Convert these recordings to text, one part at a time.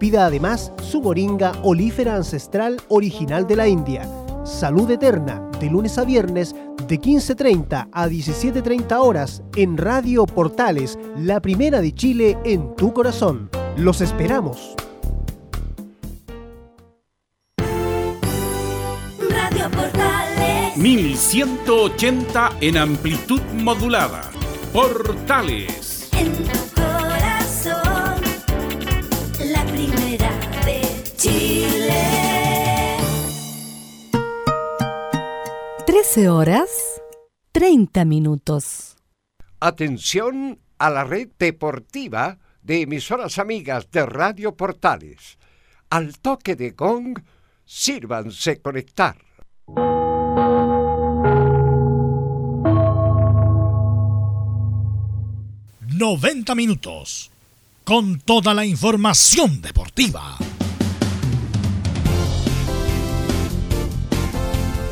Pida además su moringa olífera ancestral original de la India. Salud Eterna, de lunes a viernes, de 15.30 a 17.30 horas, en Radio Portales, la primera de Chile en tu corazón. Los esperamos. Radio Portales. 1180 en amplitud modulada. Portales. En Chile. 13 horas 30 minutos. Atención a la red deportiva de emisoras amigas de Radio Portales. Al toque de gong, sírvanse conectar. ...90 minutos... ...con toda la información deportiva.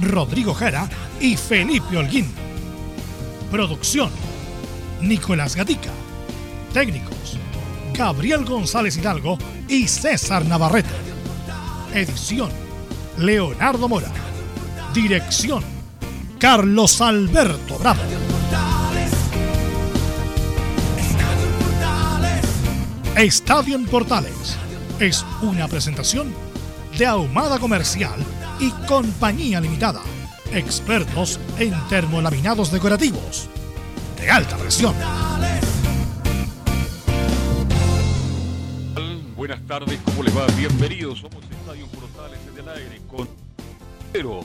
Rodrigo Jara y Felipe Holguín. Producción: Nicolás Gatica. Técnicos: Gabriel González Hidalgo y César Navarrete. Edición, Leonardo Mora. Dirección, Carlos Alberto Bravo. Estadio en Portales es una presentación de Ahumada Comercial y Compañía Limitada. Expertos en termolaminados decorativos de alta presión. Buenas tardes, ¿cómo les va? Bienvenidos, somos Estadio Portales en el aire con... Pero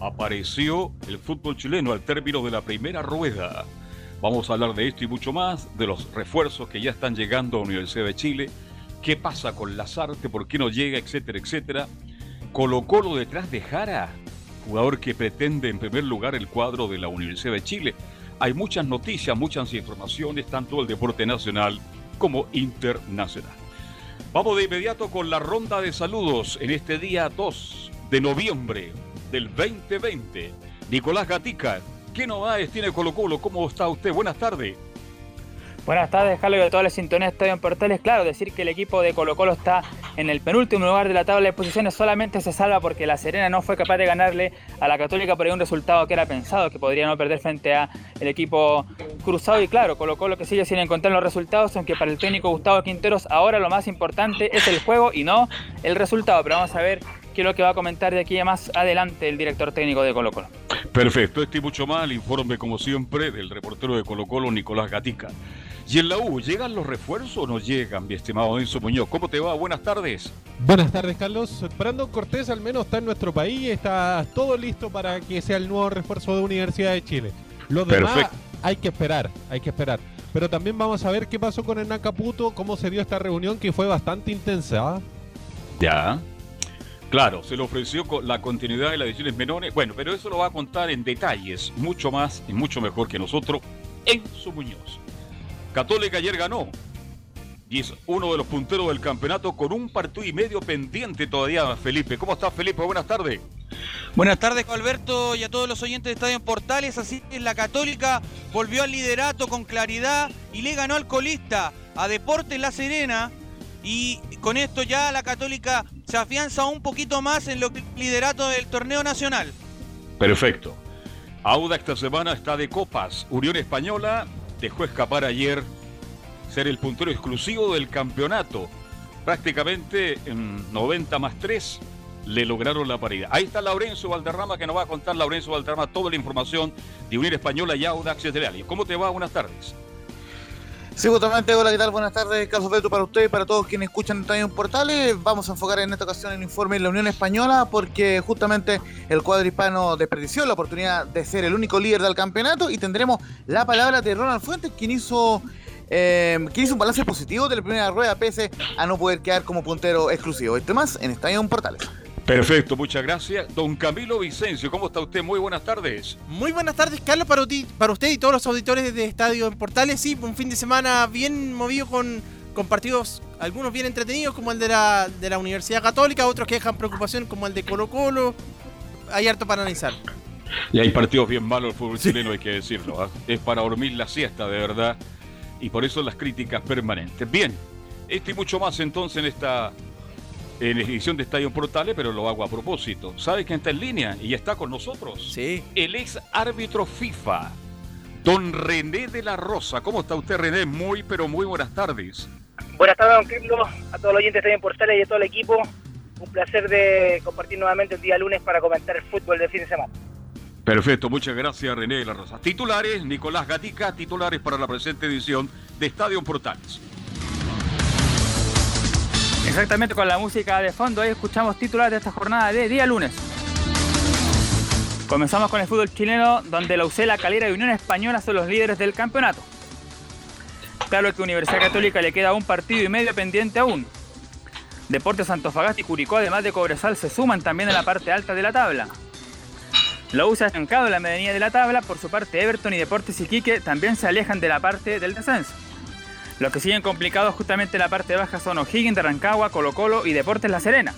apareció el fútbol chileno al término de la primera rueda. Vamos a hablar de esto y mucho más, de los refuerzos que ya están llegando a la Universidad de Chile, qué pasa con Lazarte, por qué no llega, etcétera, etcétera. Colo Colo detrás de Jara, jugador que pretende en primer lugar el cuadro de la Universidad de Chile. Hay muchas noticias, muchas informaciones, tanto del deporte nacional como internacional. Vamos de inmediato con la ronda de saludos en este día 2 de noviembre del 2020. Nicolás Gatica, ¿qué novedades tiene Colo Colo? ¿Cómo está usted? Buenas tardes. Buenas tardes, Carlos, y a toda la sintonía de Estadio en Portales. Claro, decir que el equipo de Colo Colo está en el penúltimo lugar de la tabla de posiciones solamente se salva porque la Serena no fue capaz de ganarle a la Católica por un resultado que era pensado, que podría no perder frente a el equipo cruzado. Y claro, Colo Colo que sigue sin encontrar los resultados, aunque para el técnico Gustavo Quinteros ahora lo más importante es el juego y no el resultado. Pero vamos a ver qué es lo que va a comentar de aquí más adelante el director técnico de Colo Colo. Perfecto, este y mucho más, el informe como siempre del reportero de Colo Colo, Nicolás Gatica. Y en la U, ¿llegan los refuerzos o no llegan, mi estimado Enzo Muñoz? ¿Cómo te va? Buenas tardes. Buenas tardes, Carlos. Brandon Cortés al menos está en nuestro país está todo listo para que sea el nuevo refuerzo de Universidad de Chile. Los demás Perfecto. hay que esperar, hay que esperar. Pero también vamos a ver qué pasó con Hernán Caputo, cómo se dio esta reunión que fue bastante intensa. ¿ah? Ya. Claro, se le ofreció con la continuidad de las ediciones menores. Bueno, pero eso lo va a contar en detalles, mucho más y mucho mejor que nosotros, Enzo Muñoz. Católica ayer ganó. Y es uno de los punteros del campeonato con un partido y medio pendiente todavía, Felipe. ¿Cómo estás, Felipe? Buenas tardes. Buenas tardes, Alberto, y a todos los oyentes de Estadio en Portales. Así es, la Católica volvió al liderato con claridad y le ganó al colista, a Deportes La Serena. Y con esto ya la Católica se afianza un poquito más en lo que liderato del torneo nacional. Perfecto. Auda esta semana está de copas. Unión Española dejó escapar ayer ser el puntero exclusivo del campeonato. Prácticamente en 90 más 3 le lograron la paridad. Ahí está Laurencio Valderrama que nos va a contar Laurencio Valderrama toda la información de Unión Española y Audax de Ali. ¿Cómo te va? Buenas tardes. Sí, justamente, hola, ¿qué tal? Buenas tardes, Carlos Alberto, para usted y para todos quienes escuchan Estadio Portales. Vamos a enfocar en esta ocasión el informe de la Unión Española porque justamente el cuadro hispano desperdició la oportunidad de ser el único líder del campeonato y tendremos la palabra de Ronald Fuentes, quien hizo eh, que hizo un balance positivo de la primera rueda, pese a no poder quedar como puntero exclusivo. Este más en Estadio Portales. Perfecto, muchas gracias. Don Camilo Vicencio, ¿cómo está usted? Muy buenas tardes. Muy buenas tardes, Carlos, para, para usted y todos los auditores de Estadio en Portales. Sí, un fin de semana bien movido con, con partidos, algunos bien entretenidos, como el de la, de la Universidad Católica, otros que dejan preocupación, como el de Colo Colo. Hay harto para analizar. Y hay partidos bien malos el fútbol chileno, hay que decirlo. ¿ah? Es para dormir la siesta, de verdad. Y por eso las críticas permanentes. Bien, esto y mucho más entonces en esta en edición de Estadio Portales, pero lo hago a propósito. ¿Sabe quién está en línea? Y está con nosotros. Sí. El ex árbitro FIFA, don René de la Rosa. ¿Cómo está usted, René? Muy, pero muy buenas tardes. Buenas tardes, don Carlos, a todos los oyentes de Estadio Portales y a todo el equipo. Un placer de compartir nuevamente el día lunes para comentar el fútbol del fin de semana. Perfecto, muchas gracias, René de la Rosa. Titulares, Nicolás Gatica, titulares para la presente edición de Estadio Portales. Exactamente con la música de fondo, ahí escuchamos titulares de esta jornada de día lunes. Comenzamos con el fútbol chileno, donde la UC, la Calera y Unión Española son los líderes del campeonato. Claro que Universidad Católica le queda un partido y medio pendiente aún. Deportes Antofagasta y Curicó, además de Cobresal, se suman también a la parte alta de la tabla. La U se ha estancado en la medianía de la tabla, por su parte Everton y Deportes Iquique también se alejan de la parte del descenso. Los que siguen complicados justamente en la parte baja son O'Higgins Rancagua, Colo Colo y Deportes La Serena.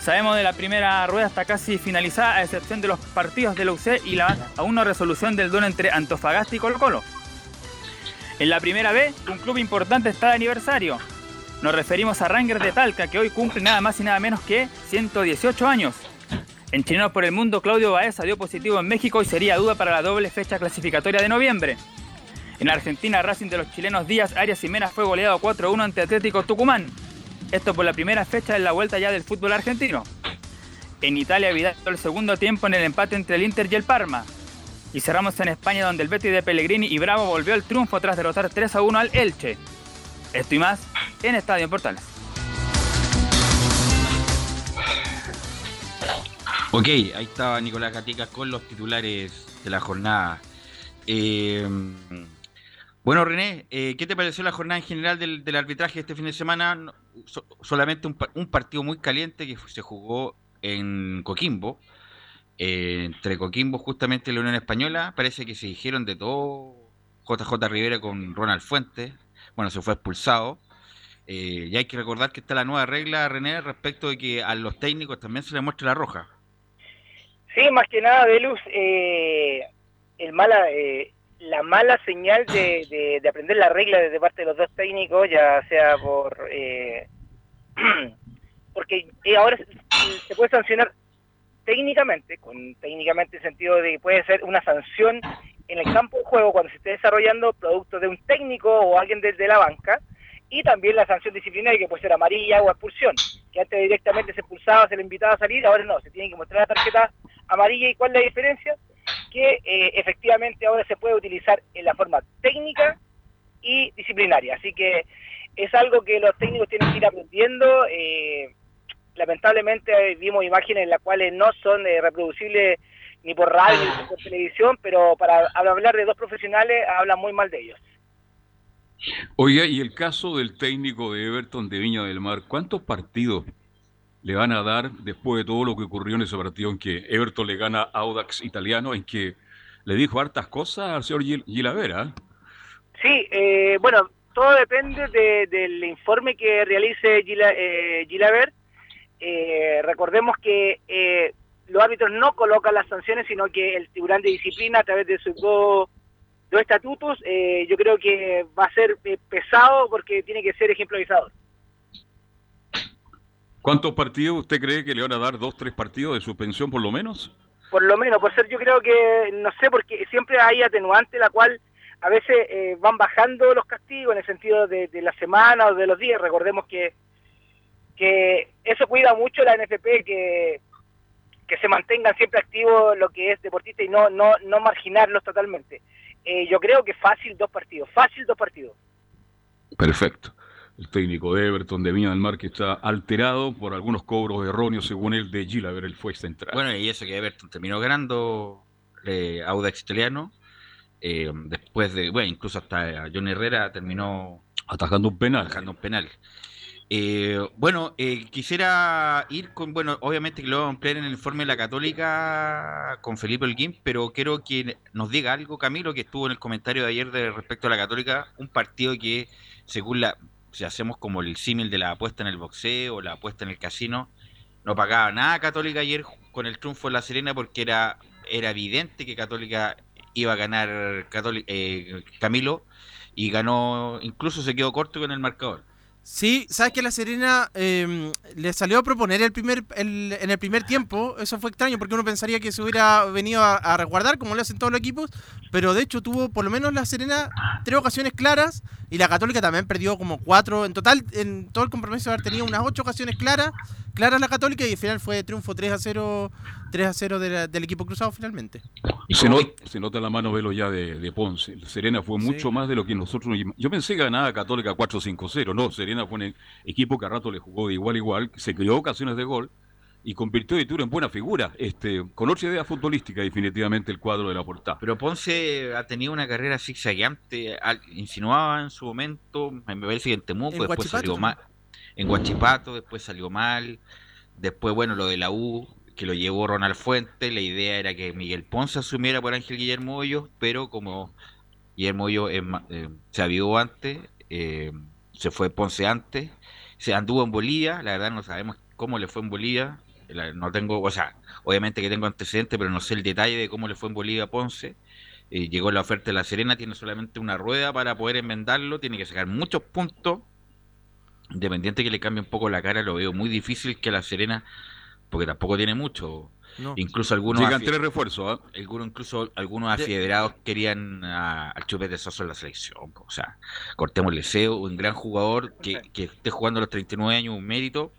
Sabemos de la primera rueda está casi finalizada, a excepción de los partidos de la UC y la aún no resolución del duelo entre Antofagasta y Colo Colo. En la primera B, un club importante está de aniversario. Nos referimos a Rangers de Talca, que hoy cumple nada más y nada menos que 118 años. En Chilenos por el Mundo, Claudio Baeza dio positivo en México y sería duda para la doble fecha clasificatoria de noviembre. En Argentina, Racing de los chilenos Díaz, Arias y Mena fue goleado 4-1 ante Atlético Tucumán. Esto por la primera fecha en la vuelta ya del fútbol argentino. En Italia, Vidal el segundo tiempo en el empate entre el Inter y el Parma. Y cerramos en España, donde el Betis de Pellegrini y Bravo volvió al triunfo tras derrotar 3-1 al Elche. Esto y más en Estadio en Portales. Ok, ahí estaba Nicolás Gatica con los titulares de la jornada. Eh, bueno, René, eh, ¿qué te pareció la jornada en general del, del arbitraje este fin de semana? Solamente un, un partido muy caliente que se jugó en Coquimbo, eh, entre Coquimbo justamente y la Unión Española. Parece que se dijeron de todo. JJ Rivera con Ronald Fuentes, bueno, se fue expulsado. Eh, y hay que recordar que está la nueva regla, René, respecto de que a los técnicos también se les muestra la roja. Sí, más que nada, Velus, eh, el mala, eh, la mala señal de, de- de aprender la regla desde parte de los dos técnicos, ya sea por... eh, porque eh, ahora se, puede sancionar técnicamente, con técnicamente en sentido de que puede ser una sanción en el campo de juego cuando se esté desarrollando producto de un técnico o alguien desde la banca, y también la sanción disciplinaria que puede ser amarilla o expulsión, que antes directamente se expulsaba, se le invitaba a salir, ahora no, se tiene que mostrar la tarjeta amarilla y cuál es la diferencia, que eh, efectivamente ahora se puede utilizar en la forma técnica y disciplinaria, así que es algo que los técnicos tienen que ir aprendiendo, eh, lamentablemente eh, vimos imágenes en las cuales no son eh, reproducibles ni por radio ni por televisión, pero para hablar de dos profesionales hablan muy mal de ellos. Oiga, y el caso del técnico de Everton de Viña del Mar, ¿cuántos partidos le van a dar después de todo lo que ocurrió en ese partido en que Everton le gana a Audax italiano, en que le dijo hartas cosas al señor Gil- Gilavera? Sí, eh, bueno, todo depende de- del informe que realice Gila, eh, Gilaver. Eh, recordemos que eh, los árbitros no colocan las sanciones, sino que el Tribunal de Disciplina, a través de sus dos, dos estatutos, eh, yo creo que va a ser eh, pesado porque tiene que ser ejemplarizador. ¿Cuántos partidos usted cree que le van a dar? ¿Dos, tres partidos de suspensión por lo menos? Por lo menos, por ser yo creo que, no sé, porque siempre hay atenuante la cual a veces eh, van bajando los castigos en el sentido de, de la semana o de los días. Recordemos que, que eso cuida mucho la NFP, que, que se mantengan siempre activos lo que es deportista y no, no, no marginarlos totalmente. Eh, yo creo que fácil dos partidos, fácil dos partidos. Perfecto. El técnico de Everton de Viña del Mar que está alterado por algunos cobros erróneos, según él, de Gilaver, el fue central. Bueno, y eso que Everton terminó ganando eh, Audax italiano. Eh, después de, bueno, incluso hasta John Herrera terminó atajando un penal. Atajando un penal. Eh, bueno, eh, quisiera ir con, bueno, obviamente que lo vamos a ampliar en el informe de la Católica con Felipe Holguín, pero quiero que nos diga algo, Camilo, que estuvo en el comentario de ayer de respecto a la Católica, un partido que, según la, si hacemos como el símil de la apuesta en el boxeo o la apuesta en el casino, no pagaba nada Católica ayer con el triunfo en La Serena porque era, era evidente que Católica iba a ganar Católica, eh, Camilo y ganó, incluso se quedó corto con el marcador. Sí, sabes que la Serena eh, le salió a proponer el primer, el, en el primer tiempo. Eso fue extraño porque uno pensaría que se hubiera venido a, resguardar como lo hacen todos los equipos. Pero de hecho tuvo por lo menos la Serena tres ocasiones claras y la Católica también perdió como cuatro. En total, en todo el compromiso haber tenido unas ocho ocasiones claras, claras la Católica y al final fue triunfo 3 a 0, 3 a 0 de la- del equipo cruzado finalmente. Y se, not- se nota la mano velo ya de, de Ponce. Serena fue mucho más de lo que nosotros. Yo pensé que ganaba Católica 4-5-0. No, Serena fue un equipo que a rato le jugó de igual a igual, se creó ocasiones de gol y convirtió de Turo en buena figura. Este, con otra idea futbolística, definitivamente, el cuadro de la portada. Pero Ponce ha tenido una carrera zigzagueante, insinuaba en su momento, me parece que en Temuco, En después Huachipato salió mal, en Guachipato, después salió mal, después, bueno, lo de la U, que lo llevó Ronald Fuentes, la idea era que Miguel Ponce asumiera por Ángel Guillermo Hoyos, pero como Guillermo Hoyos eh, se avivó antes, eh, se fue Ponce antes, se anduvo en Bolivia, la verdad no sabemos cómo le fue en Bolivia, no tengo, o sea, obviamente que tengo antecedentes, pero no sé el detalle de cómo le fue en Bolivia a Ponce. Eh, llegó la oferta de La Serena, tiene solamente una rueda para poder enmendarlo, tiene que sacar muchos puntos. Independiente que le cambie un poco la cara, lo veo muy difícil que La Serena, porque tampoco tiene mucho. No. Incluso algunos Llegan tres refuerzos. ¿ah? algunos, incluso algunos De- afederados querían a- al Chupete Soso en la selección. O sea, cortemos Leseo, un gran jugador que, que esté jugando a los 39 años, un mérito.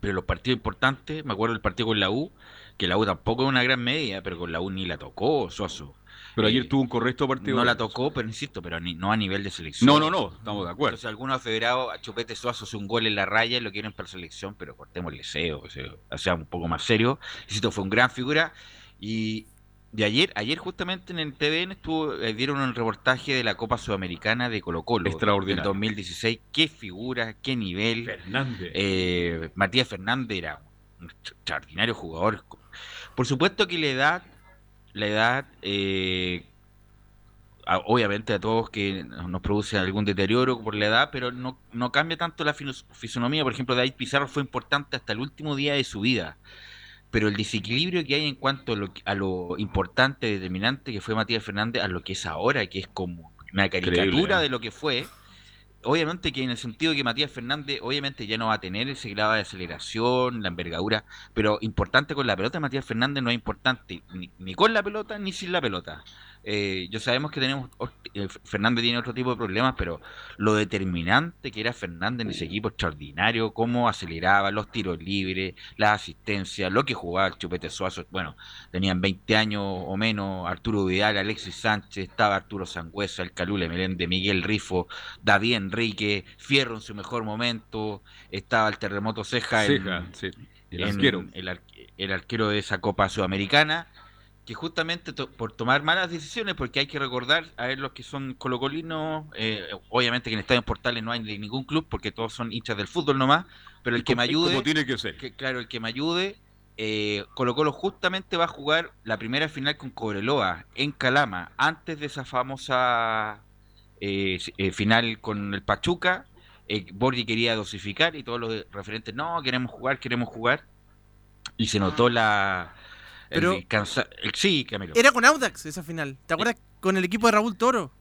Pero los partidos importantes, me acuerdo del partido con la U, que la U tampoco es una gran media, pero con la U ni la tocó Soso. Pero Eh, ayer tuvo un correcto partido. No la tocó, pero insisto, pero ni- no a nivel de selección. No, no, no, estamos de acuerdo. Entonces, algunos afederados a Chupete Suazo hace un gol en la raya y lo quieren para selección, pero cortemos el deseo, o sea, o sea, un poco más serio. Insisto, fue un gran figura. Y de ayer, ayer justamente en el TVN estuvo, eh, dieron un reportaje de la Copa Sudamericana de Colo Colo. Extraordinario. Del 2016. Qué figura, qué nivel. Fernández. Eh, Matías Fernández era un extraordinario jugador. Por supuesto que la edad, la edad, eh, a- obviamente a todos que nos produce algún deterioro por la edad, pero no, no cambia tanto la fisonomía. Por ejemplo, David Pizarro fue importante hasta el último día de su vida. Pero el desequilibrio que hay en cuanto a lo, a lo importante, determinante que fue Matías Fernández, a lo que es ahora, que es como una caricatura Increíble, ¿eh? de lo que fue, obviamente que en el sentido que Matías Fernández obviamente ya no va a tener ese grado de aceleración, la envergadura, pero importante con la pelota, Matías Fernández no es importante ni, ni con la pelota ni sin la pelota. Eh, yo sabemos que tenemos eh, Fernández tiene otro tipo de problemas, pero lo determinante que era Fernández en ese equipo extraordinario, cómo aceleraba los tiros libres, las asistencias, lo que jugaba el Chupete Suazo, bueno, tenían 20 años o menos, Arturo Vidal, Alexis Sánchez, estaba Arturo Sangüesa, el Calule Melende, Miguel Rifo, David Enrique, Fierro en su mejor momento, estaba el Terremoto Ceja, sí, el en- arquero. el, ar- el arquero de esa Copa Sudamericana, que justamente to- por tomar malas decisiones, porque hay que recordar, a ver los que son colocolinos, eh, obviamente que en Estadio Portales no hay de ningún club, porque todos son hinchas del fútbol nomás, pero el que me ayude, Como tiene que ser. que, claro, el que me ayude, eh, Colo Colo justamente va a jugar la primera final con Cobreloa en Calama, antes de esa famosa eh, eh, final con el Pachuca. Eh, Borghi quería dosificar y todos los referentes, no, queremos jugar, queremos jugar. Y se notó la... el Pero- cansa- el- sí, Camilo. Era con Audax esa final. ¿Te acuerdas? Con el equipo de Raúl Toro.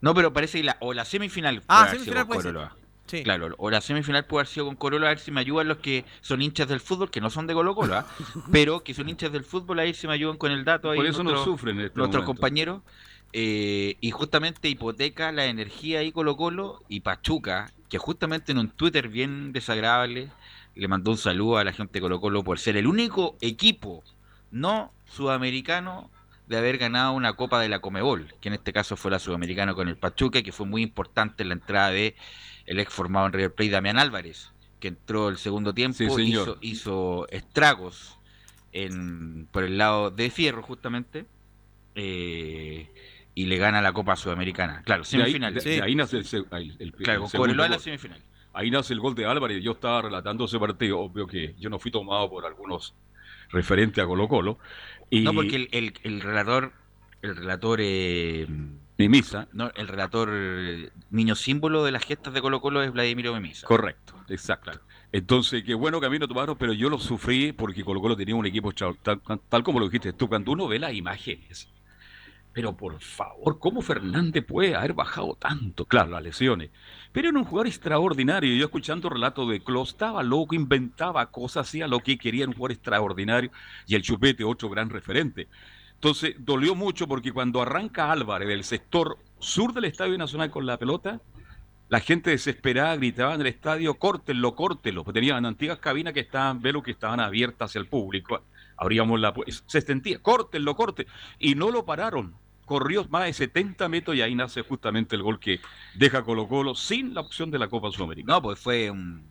No, pero parece que la, o la semifinal puede Ah, haber sido semifinal con puede ser. Sí. Claro, o la semifinal puede haber sido con Corolla, a ver si me ayudan los que son hinchas del fútbol, que no son de Colo Colo, ¿ah? pero que son hinchas del fútbol, a ver si me ayudan con el dato ahí. Por eso no nuestros- sufren en este nuestros compañeros. eh, y justamente hipoteca la energía ahí Colo Colo y Pachuca, que justamente en un Twitter bien desagradable le mandó un saludo a la gente de Colo Colo por ser el único equipo no sudamericano de haber ganado una Copa de la Comebol, que en este caso fue la Sudamericana con el Pachuca, que fue muy importante en la entrada de el ex formado en River Plate Damián Álvarez, que entró el segundo tiempo, Sí, hizo, hizo estragos en, por el lado de Fierro justamente. Eh, y le gana la Copa Sudamericana. Claro, De ahí, semifinal. de- de ahí nace el, Claro, la semifinal. Ahí nace el gol de Álvarez. Yo estaba relatando ese partido. Obvio que yo no fui tomado por algunos referentes a Colo Colo. Y No, porque el, el- el relator, el relator eh, Mimisa. no, el relator eh, niño símbolo de las gestas de Colo Colo es Vladimiro Mimisa. Correcto, exacto. Entonces, qué bueno que a mí no tomaron, pero yo lo sufrí porque Colo Colo tenía un equipo tal, tal como lo dijiste tú, cuando uno ve las imágenes. Pero por favor, ¿cómo Fernández puede haber bajado tanto? Claro, las lesiones. Pero era un jugador extraordinario. Yo escuchando relatos de Klos, estaba loco, inventaba cosas, hacía lo que quería, un jugador extraordinario. Y el Chupete, otro gran referente. Entonces, dolió mucho porque cuando arranca Álvarez del sector sur del Estadio Nacional con la pelota, la gente desesperada gritaba en el estadio, córtenlo, córtenlo. Pues tenían antiguas cabinas que estaban, velo que estaban abiertas hacia el público. Abríamos la se sentía, córtenlo, corten. Y no lo pararon. Corrió más de 70 metros y ahí nace justamente el gol que deja Colo Colo sin la opción de la Copa Sudamericana. No, pues fue un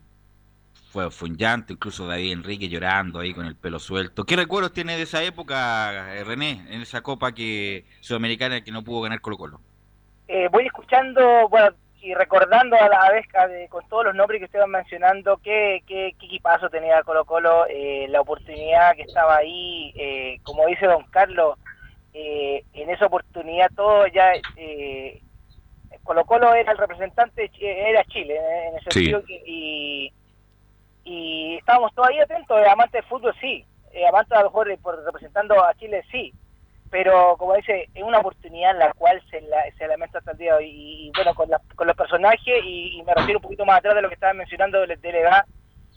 fue, fue un llanto, incluso David Enrique llorando ahí con el pelo suelto. ¿Qué recuerdos tiene de esa época, eh, René, en esa copa que sudamericana que no pudo ganar Colo Colo? Eh, voy escuchando, bueno, y recordando a la vez de- con todos los nombres que ustedes van mencionando, qué, qué, qué equipazo tenía Colo Colo, eh, la oportunidad que estaba ahí, eh, como dice don Carlos, eh, en esa oportunidad todo ya, eh, Colo Colo era el representante, era Chile, eh, en ese Sí. sentido, y, y estábamos todavía atentos, eh, amantes del fútbol sí, eh, amantes a lo mejor por representando a Chile sí, pero como dice, es una oportunidad en la cual se, la, se lamenta hasta el día de hoy. Y, y bueno, con, la- con los personajes, y, y me refiero un poquito más atrás de lo que estaban mencionando de, de la edad,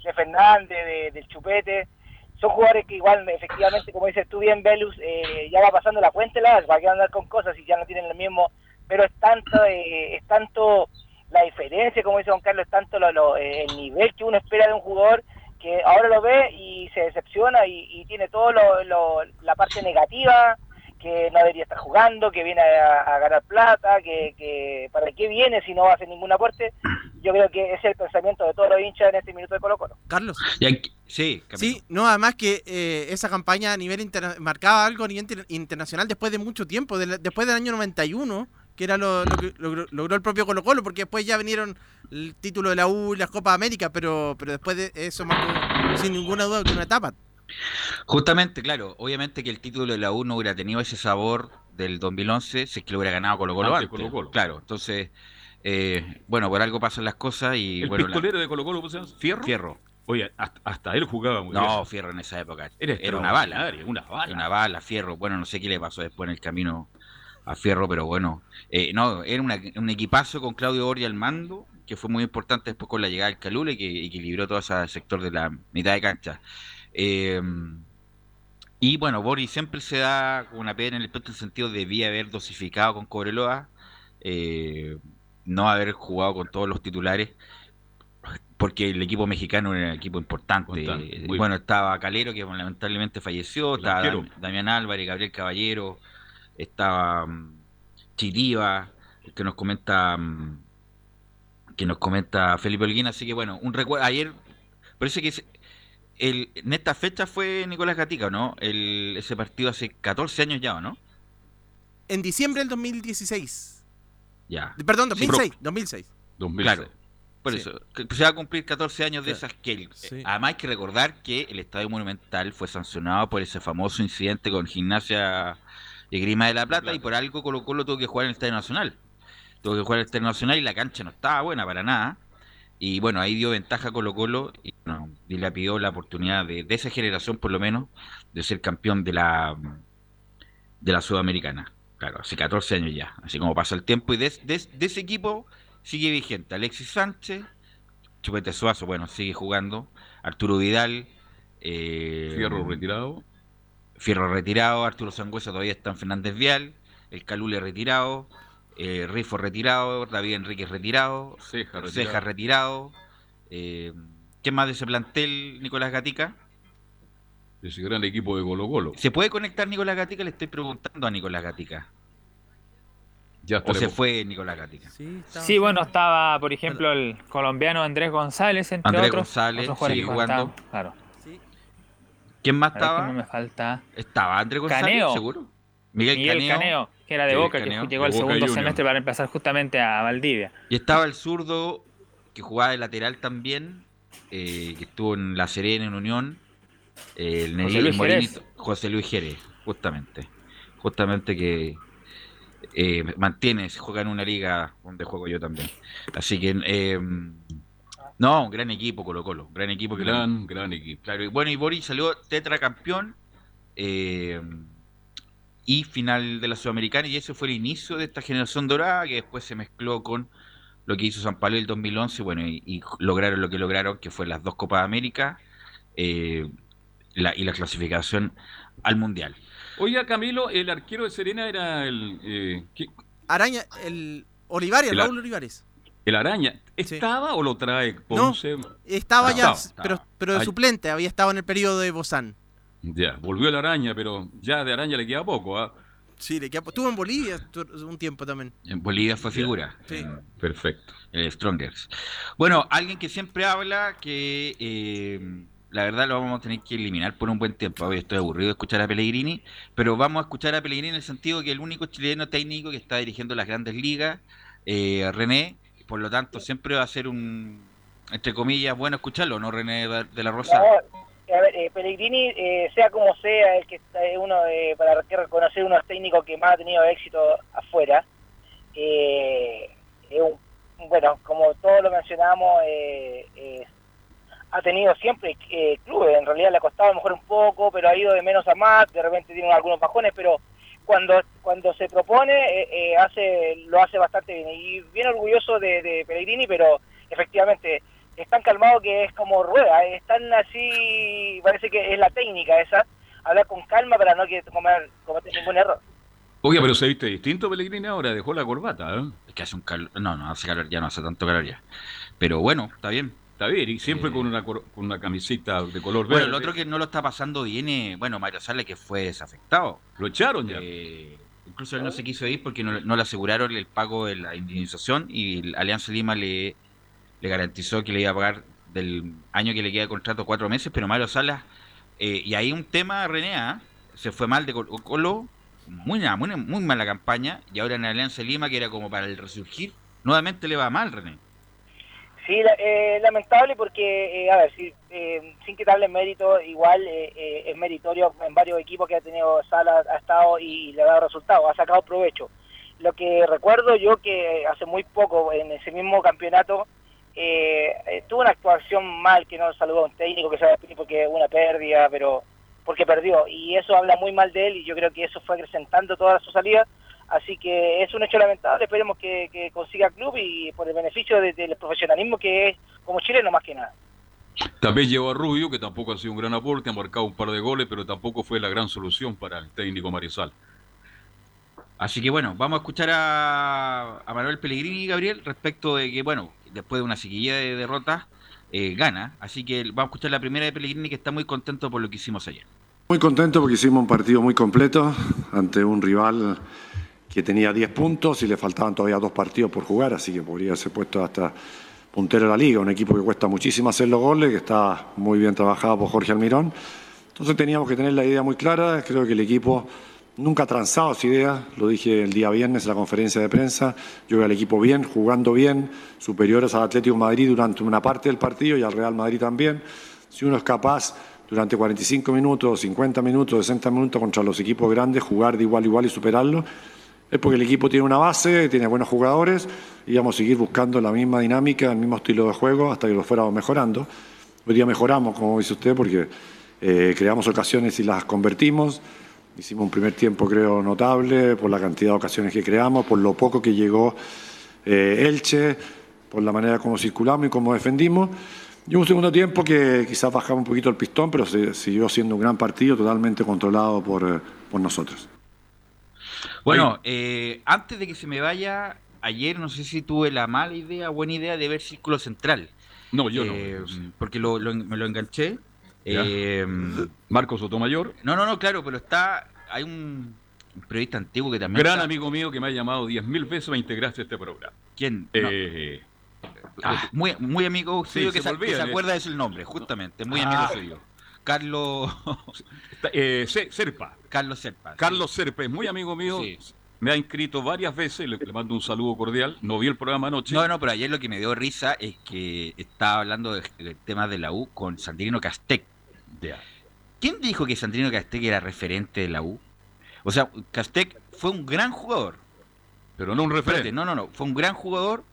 de Fernández, de- del Chupete, son jugadores que igual, efectivamente, como dices tú bien, Velus, eh, ya va pasando la cuenta, va a andar con cosas y ya no tienen el mismo, pero es tanto, eh, es tanto la diferencia, como dice Don Carlos, es tanto lo- lo- eh, el nivel que uno espera de un jugador que ahora lo ve y se decepciona y, tiene todo lo, lo- la parte negativa, que no debería estar jugando, que viene a, a ganar plata, que, que para qué viene si no va a hacer ningún aporte. Yo creo que ese es el pensamiento de todos los hinchas en este minuto de Colo Colo. Carlos. sí, Sí, no, además que eh, esa campaña a nivel interna- marcaba algo a nivel inter- internacional después de mucho tiempo, de la- después del año 91, que era lo, lo que logró, logró el propio Colo Colo, porque después ya vinieron el título de la U y las Copas América, pero, pero después de eso marcó sin ninguna duda que una etapa. Justamente, claro, obviamente que el título de la U no hubiera tenido ese sabor del 2011 si es que lo hubiera ganado Colo Colo Antes antes. Colo-Colo. Claro, entonces, eh, bueno, por algo pasan las cosas y El bueno, la- pistolero de Colo Colo. ¿Fierro? Fierro. Oye, hasta, hasta él jugaba muy bien. No, Fierro en esa época. Era Era, una bala. una bala. Una bala, Fierro. Bueno, no sé qué le pasó después en el camino a Fierro, pero bueno. Eh, no, era una- un equipazo con Claudio Borja al mando, que fue muy importante después con la llegada del Calule, que equilibró todo ese sector de la mitad de cancha. Eh, y bueno, Boris siempre se da una pena en el en el sentido de debía haber dosificado con Cobreloa, eh, no haber jugado con todos los titulares, porque el equipo mexicano era un equipo importante. Eh, bueno, estaba Calero, que lamentablemente falleció, estaba. Dam- Damián Álvarez, Gabriel Caballero, estaba mm, Chiriba, el que nos comenta mm, que nos comenta Felipe Holguín, así que bueno, un recuerdo, ayer, parece que el, en esta fecha fue Nicolás Gatica, ¿o ¿no? El, ese partido hace 14 años ya, ¿o no? En diciembre del 2016. Ya. Perdón, Sí, 2006. pero- 2006. Claro. Por Sí. eso, se va a cumplir 14 años de esas que... el- Sí. Además hay que recordar que el Estadio Monumental fue sancionado por ese famoso incidente con Gimnasia y Grima de la Plata y por algo Colo Colo tuvo que jugar en el Estadio Nacional. Tuvo que jugar en el Estadio Nacional y la cancha no estaba buena para nada. Y bueno, ahí dio ventaja a Colo Colo y, y le pidió la oportunidad de, de esa generación por lo menos de ser campeón de la de la Sudamericana. Claro, hace 14 años ya, así como pasa el tiempo y de, de- de ese equipo sigue vigente Alexis Sánchez, Chupete Suazo, bueno, sigue jugando, Arturo Vidal, eh, Fierro retirado. Fierro retirado, Arturo Sangüesa todavía está en Fernández Vial, el Calule retirado, eh, Rifo retirado, David Enríquez retirado, Ceja retirado. Ceja retirado. Eh, ¿Qué más de ese plantel, Nicolás Gatica? Ese gran equipo de Colo Colo. ¿Se puede conectar Nicolás Gatica? Le estoy preguntando a Nicolás Gatica. Ya ¿O se fue Nicolás Gatica? Sí, bueno, estaba, por ejemplo, el colombiano Andrés González, entre Andrés otros. González, otros sigue jugando. Claro. ¿Quién más A ver, ¿quién estaba? más me falta? ¿Estaba Andrés González? Caneo. ¿Seguro? Miguel, Miguel Caneo. Caneo, que era de Boca, que llegó al segundo semestre para reemplazar justamente a Valdivia. Y estaba el zurdo que jugaba de lateral también, eh, que estuvo en La Serena, en Unión. eh, el José Luis el Morenito- José Luis Jerez, justamente. Justamente que eh, mantiene, se juega en una liga donde juego yo también. Así que, eh, no, un gran equipo Colo Colo, gran equipo. que Gran, gran equipo. Claro, y bueno, y Boris salió tetracampeón eh, y final de la Sudamericana, y ese fue el inicio de esta generación dorada que después se mezcló con lo que hizo San Pablo el 2011, bueno, y, y lograron lo que lograron, que fue las dos Copas América eh, la, y la clasificación al Mundial. Oiga, Camilo, el arquero de Serena era el. eh, ¿qué? Araña, el Olivares, El- Raúl Olivares. ¿El Araña? ¿Estaba o lo trae Ponce? Estaba ya, Estaba, pero, pero de Ay. suplente, había estado en el periodo de Bozán. Ya, volvió el Araña, pero ya de Araña le queda poco, ¿ah? Le queda- estuvo en Bolivia un tiempo también. En Bolivia fue figura. Sí. en- Perfecto. El Strongers. Bueno, alguien que siempre habla que eh, la verdad lo vamos a tener que eliminar por un buen tiempo. Hoy estoy aburrido de escuchar a Pellegrini, pero vamos a escuchar a Pellegrini en el sentido que el único chileno técnico que está dirigiendo las grandes ligas, eh, René, por lo tanto siempre va a ser un, entre comillas, bueno escucharlo, ¿no, René de la Rosa? No, eh, Pellegrini, eh, sea como sea, el que uno para reconocer uno de los técnicos que más ha tenido éxito afuera. Eh, bueno, como todos lo mencionamos, eh, eh, ha tenido siempre clubes. En realidad le ha costado a lo mejor un poco, pero ha ido de menos a más. De repente tiene algunos bajones, pero cuando cuando se propone, hace lo hace bastante bien. Y bien orgulloso de, de Pellegrini, pero efectivamente es tan calmado que es como rueda, es tan así, parece que es la técnica esa, hablar con calma para no que comer, cometer ningún error. Oiga, pero se viste distinto Pellegrini ahora, dejó la corbata, ¿eh? Es que hace un calor, no, no hace calor, ya no hace tanto calor ya. Pero bueno, está bien. Está bien, y siempre con, una, cor- con una camisita de color Bueno, verde. el otro que no lo está pasando bien es, bueno, Mario Sala, que fue desafectado. Lo echaron ya. Eh, incluso él no se quiso ir porque no, no le aseguraron el pago de la indemnización y el Alianza Lima le, le garantizó que le iba a pagar del año que le queda de contrato cuatro meses, pero Mario Salas, eh, y ahí un tema, René, ¿ah? se fue mal de Colo, muy, muy, muy mala campaña, y ahora en Alianza Lima, que era como para el resurgir, nuevamente le va mal, René. Sí, la- eh, lamentable porque, eh, a ver, si, eh, sin quitarle mérito, igual eh, es meritorio en varios equipos que ha tenido Sala, ha estado y le ha dado resultados, ha sacado provecho. Lo que recuerdo yo que hace muy poco, en ese mismo campeonato, eh, eh, tuvo una actuación mal, que no saludó a un técnico, que se va porque una pérdida, pero porque perdió. Y eso habla muy mal de él y yo creo que eso fue acrecentando toda su salida. Así que es un hecho lamentable, esperemos que, que consiga club y por el beneficio de- del profesionalismo que es como chileno más que nada. También llevó a Rubio, que tampoco ha sido un gran aporte, ha marcado un par de goles, pero tampoco fue la gran solución para el técnico Marisal. Así que bueno, vamos a escuchar a, Manuel Pellegrini y Gabriel respecto de que, bueno, después de una seguidilla de derrotas, eh, gana. Así que vamos a escuchar la primera de Pellegrini que está muy contento por lo que hicimos ayer. Muy contento porque hicimos un partido muy completo ante un rival que tenía 10 puntos y le faltaban todavía dos partidos por jugar, así que podría ser puesto hasta puntero de la liga, un equipo que cuesta muchísimo hacer los goles, que está muy bien trabajado por Jorge Almirón. Entonces teníamos que tener la idea muy clara, creo que el equipo nunca ha transado esa idea, lo dije el día viernes en la conferencia de prensa, yo veo al equipo bien, jugando bien, superiores al Atlético Madrid durante una parte del partido y al Real Madrid también. Si uno es capaz durante 45 minutos, 50 minutos, 60 minutos contra los equipos grandes, jugar de igual a igual y superarlo, es porque el equipo tiene una base, tiene buenos jugadores y vamos a seguir buscando la misma dinámica, el mismo estilo de juego hasta que lo fuéramos mejorando. Hoy día mejoramos, como dice usted, porque eh, creamos ocasiones y las convertimos. Hicimos un primer tiempo, creo, notable por la cantidad de ocasiones que creamos, por lo poco que llegó eh, Elche, por la manera como circulamos y cómo defendimos. Y un segundo tiempo que quizás bajaba un poquito el pistón, pero se- siguió siendo un gran partido totalmente controlado por, eh, por nosotros. Bueno, eh, antes de que se me vaya, ayer no sé si tuve la mala idea, buena idea de ver Círculo Central. No, yo Eh, no. Porque lo, lo- me lo enganché. Eh, Marcos Sotomayor. No, no, no, claro, pero está. Hay un, periodista antiguo que también. Gran está- amigo mío que me ha llamado 10.000 veces para integrarse a este programa. ¿Quién? No. Eh, Ah, muy, muy amigo Sí, suyo se que, se, que acuerda de su nombre, justamente. Muy Ah. amigo suyo. Carlos. Eh, Serpa. Carlos Serpa. Carlos Serpa es muy amigo mío. Me ha inscrito varias veces. Le, le mando un saludo cordial. No vi el programa anoche. No, no, pero ayer lo que me dio risa es que estaba hablando de- del tema de la U con Sandrino Castec. ¿Quién dijo que Sandrino Castec era referente de la U? O sea, Castec fue un gran jugador. Pero no un referente. No, no, no. Fue un gran jugador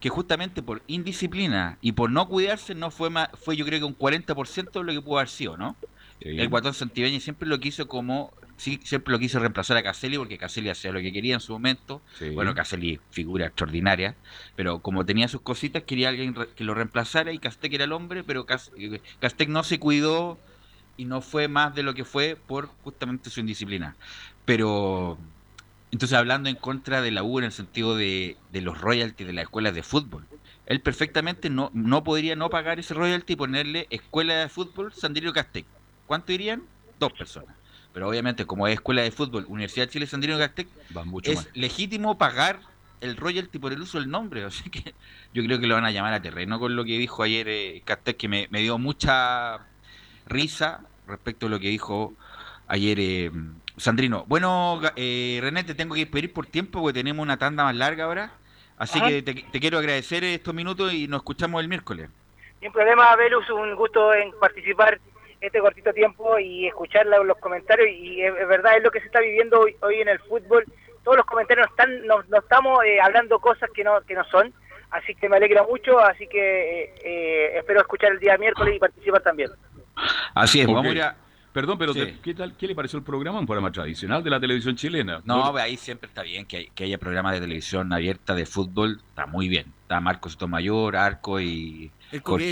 que justamente por indisciplina y por no cuidarse no fue más, fue yo creo que un 40% de lo que pudo haber sido, ¿no? El guatón Santibeñi siempre lo quiso como sí, siempre lo quiso reemplazar a Caselli porque Caselli hacía lo que quería en su momento. Sí. Bueno, Caselli figura extraordinaria, pero como tenía sus cositas quería alguien que lo reemplazara y Castec era el hombre, pero eh, Castec no se cuidó y no fue más de lo que fue por justamente su indisciplina. Pero entonces hablando en contra de la U en el sentido de, de los royalties de las escuelas de fútbol. Él perfectamente no, no podría no pagar ese royalty y ponerle escuela de fútbol Sandrino Castec. ¿Cuánto irían? Dos personas. Pero obviamente, como es escuela de fútbol, Universidad de Chile Sandrino Castec, mucho es más. legítimo pagar el royalty por el uso del nombre. Así que yo creo que lo van a llamar a terreno con lo que dijo ayer eh, Castec, que me, me dio mucha risa respecto a lo que dijo ayer eh, Sandrino. Bueno, eh, René, te tengo que pedir por tiempo porque tenemos una tanda más larga ahora. Así Ajá. que te, te quiero agradecer estos minutos y nos escuchamos el miércoles. Sin problema, Velus, un gusto en participar este cortito tiempo y escuchar la- los comentarios. Y es, es verdad, es lo que se está viviendo hoy, hoy en el fútbol. Todos los comentarios están, no, no estamos eh, hablando cosas que no, que no son. Así que me alegra mucho. Así que eh, eh, espero escuchar el día miércoles y participar también. Así es, vamos a Perdón, pero Sí. te- ¿qué, tal, ¿qué le pareció el programa? Un programa tradicional de la televisión chilena. No, ahí siempre está bien que, hay- que haya programas de televisión abierta de fútbol, está muy bien. Está Marcos Sotomayor, Arco y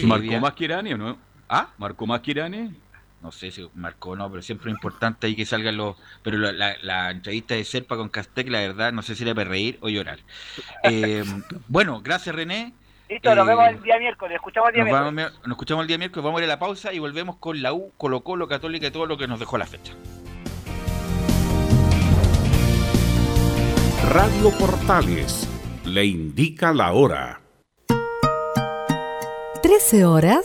Marco. Mascherani, ¿o no? ¿Ah? ¿Marco Mascherani? No sé si marcó o no, pero siempre es importante ahí que salgan los... Pero la, la- la entrevista de Serpa con Castec, la verdad, no sé si era para reír o llorar. Eh, bueno, gracias René. Listo, nos Eh, vemos el día miércoles. Escuchamos el día Nos, miércoles. vamos- nos escuchamos el día miércoles, vamos a ir a la pausa y volvemos con la U, Colo Colo, Católica y todo lo que nos dejó la fecha. Radio Portales le indica la hora. 13 horas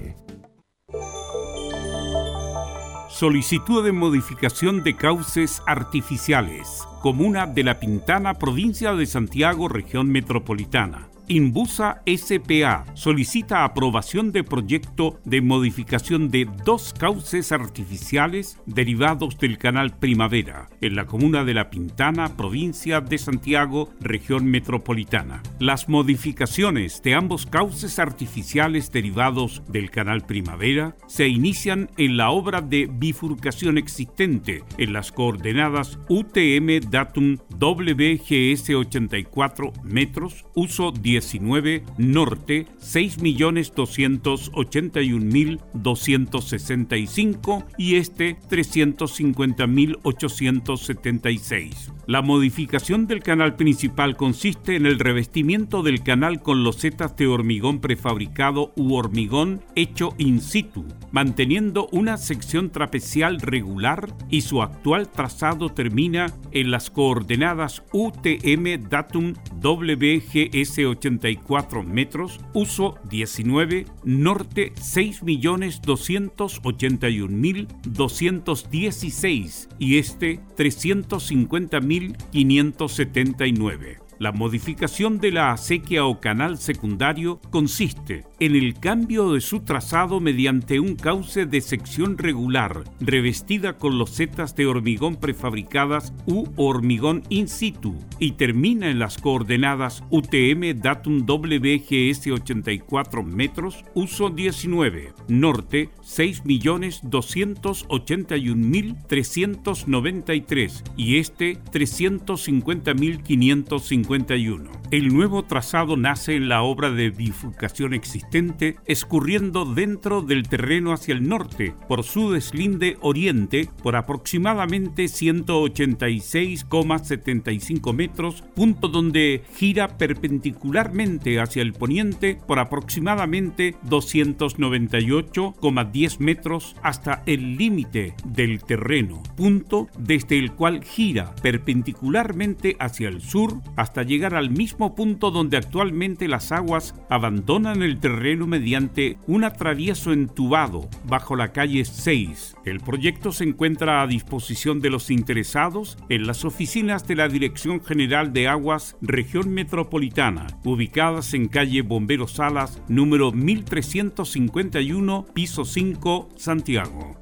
Solicitud de modificación de cauces artificiales. Comuna de La Pintana, provincia de Santiago, región metropolitana. Inbusa SPA solicita aprobación de proyecto de modificación de dos cauces artificiales derivados del canal Primavera en la comuna de La Pintana, provincia de Santiago, región metropolitana. Las modificaciones de ambos cauces artificiales derivados del canal Primavera se inician en la obra de bifurcación existente en las coordenadas UTM datum WGS 84 metros, uso 19 norte 6.281.265 y este 350.876. La modificación del canal principal consiste en el revestimiento del canal con losetas de hormigón prefabricado u hormigón hecho in situ, manteniendo una sección trapecial regular y su actual trazado termina en las coordenadas UTM datum WGS 84 metros, uso 19, norte 6.281.216 y este 350.579. La modificación de la acequia o canal secundario consiste en el cambio de su trazado mediante un cauce de sección regular, revestida con losetas de hormigón prefabricadas u hormigón in situ, y termina en las coordenadas UTM datum WGS 84 metros, uso 19, norte 6.281.393 y este 350.550 51. El nuevo trazado nace en la obra de bifurcación existente, escurriendo dentro del terreno hacia el norte, por su deslinde oriente, por aproximadamente 186,75 metros, punto donde gira perpendicularmente hacia el poniente por aproximadamente 298,10 metros hasta el límite del terreno, punto desde el cual gira perpendicularmente hacia el sur hasta llegar al mismo punto donde actualmente las aguas abandonan el terreno mediante un atravieso entubado bajo la calle 6. El proyecto se encuentra a disposición de los interesados en las oficinas de la Dirección General de Aguas Región Metropolitana, ubicadas en calle Bombero Salas, número 1351, piso 5, Santiago.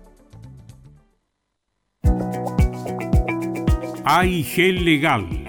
AIG Legal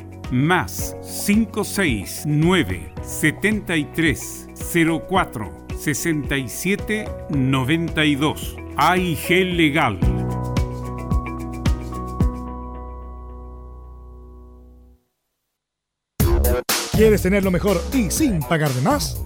más 569 73 04 67 92 AIG Legal. ¿Quieres tener lo mejor y sin pagar de más?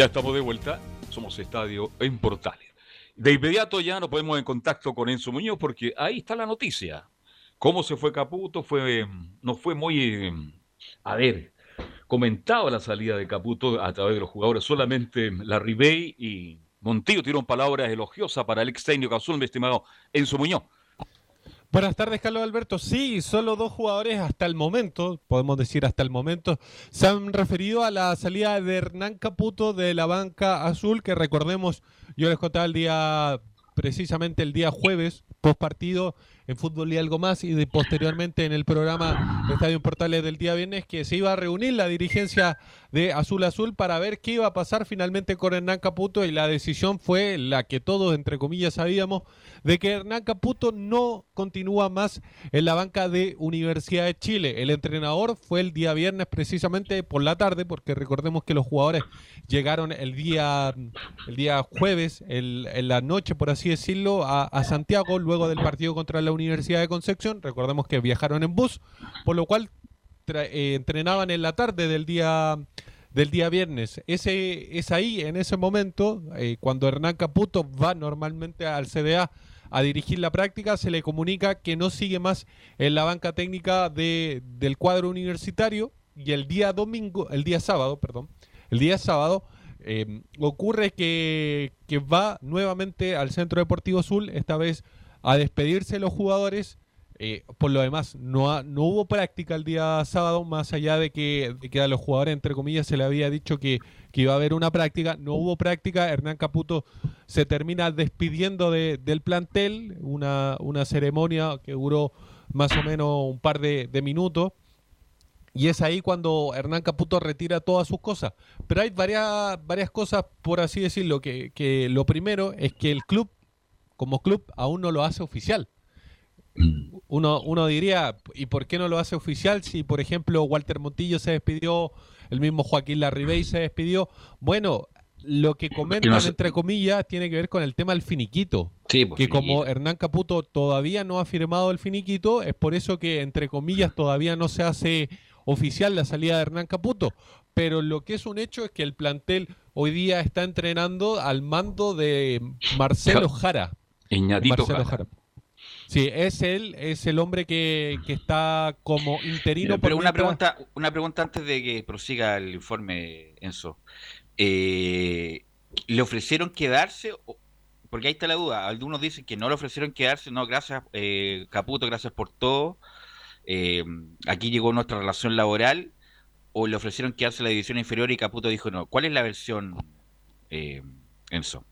Ya estamos de vuelta, somos Estadio en Portales. De inmediato ya nos ponemos en contacto con Enzo Muñoz porque ahí está la noticia. Cómo se fue Caputo fue, no fue muy, eh, a ver, comentado la salida de Caputo a través de los jugadores. Solamente la Ribey y Montillo tuvieron palabras elogiosas para el ex técnico azul, mi estimado Enzo Muñoz. Buenas tardes, Carlos Alberto. Sí, solo dos jugadores hasta el momento, podemos decir hasta el momento, se han referido a la salida de Hernán Caputo de la banca azul, que recordemos, yo les contaba el día, precisamente el día jueves, post partido en fútbol y algo más, y de, posteriormente en el programa Estadio Portales del día viernes, que se iba a reunir la dirigencia de Azul Azul para ver qué iba a pasar finalmente con Hernán Caputo, y la decisión fue la que todos, entre comillas, sabíamos, de que Hernán Caputo no continúa más en la banca de Universidad de Chile. El entrenador fue el día viernes precisamente por la tarde, porque recordemos que los jugadores llegaron el día, el día jueves, el- en la noche, por así decirlo, a, Santiago, luego del partido contra la Universidad de Concepción. Recordemos que viajaron en bus, por lo cual eh, entrenaban en la tarde del día del día viernes. Ese es ahí, en ese momento, eh, cuando Hernán Caputo va normalmente al CDA a dirigir la práctica, se le comunica que no sigue más en la banca técnica de, del cuadro universitario y el día domingo, el día sábado, perdón, el día sábado eh, ocurre que, que va nuevamente al Centro Deportivo Azul, esta vez a despedirse de los jugadores Eh, por lo demás, no, ha- no hubo práctica el día sábado, más allá de que, de que a los jugadores, entre comillas, se le había dicho que, que iba a haber una práctica. No hubo práctica. Hernán Caputo se termina despidiendo de- del plantel, una, una ceremonia que duró más o menos un par de, de minutos. Y es ahí cuando Hernán Caputo retira todas sus cosas. Pero hay varias, varias cosas, por así decirlo, que, que lo primero es que el club, como club, aún no lo hace oficial. Uno, uno diría, ¿y por qué no lo hace oficial si, por ejemplo, Walter Montillo se despidió, el mismo Joaquín Larribey se despidió? Bueno, lo que comentan, se- entre comillas, tiene que ver con el tema del finiquito. Sí, pues, que como. Hernán Caputo todavía no ha firmado el finiquito, es por eso que, entre comillas, todavía no se hace oficial la salida de Hernán Caputo. Pero lo que es un hecho es que el plantel hoy día está entrenando al mando de Marcelo Jara. Iñatito Marcelo Jara. Jara. Sí, es él, es el hombre que, que está como interino. Pero una mientras- pregunta, una pregunta antes de que prosiga el informe, Enzo. Eh, ¿Le ofrecieron quedarse? o- Porque ahí está la duda. Algunos dicen que no le ofrecieron quedarse. No, gracias, eh, Caputo, gracias por todo. Eh, aquí llegó nuestra relación laboral. ¿O le ofrecieron quedarse en la división inferior y Caputo dijo no? ¿Cuál es la versión, eh, Enzo?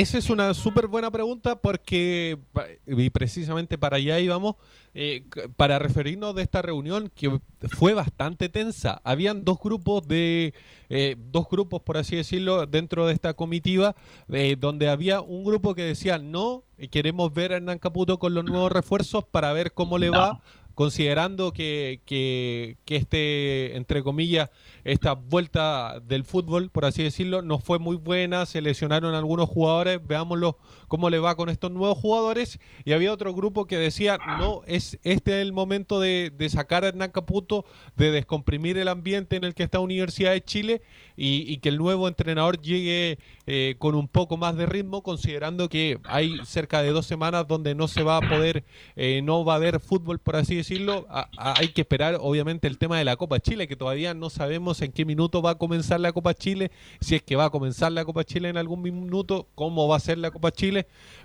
Esa es una súper buena pregunta porque, y precisamente para allá íbamos, eh, para referirnos de esta reunión que fue bastante tensa. Habían dos grupos de, eh, dos grupos, por así decirlo, dentro de esta comitiva, eh, donde había un grupo que decía no, queremos ver a Hernán Caputo con los nuevos refuerzos para ver cómo le va, considerando que, que, este, entre comillas, esta vuelta del fútbol, por así decirlo, no fue muy buena, se lesionaron algunos jugadores, veámoslo cómo le va con estos nuevos jugadores, y había otro grupo que decía, no, es este es el momento de, sacar a Hernán Caputo, de descomprimir el ambiente en el que está Universidad de Chile, y, que el nuevo entrenador llegue eh, con un poco más de ritmo, considerando que hay cerca de dos semanas donde no se va a poder, eh, no va a haber fútbol, por así decirlo, hay que esperar obviamente el tema de la Copa Chile, que todavía no sabemos en qué minuto va a comenzar la Copa Chile, si es que va a comenzar la Copa Chile en algún minuto, cómo va a ser la Copa Chile,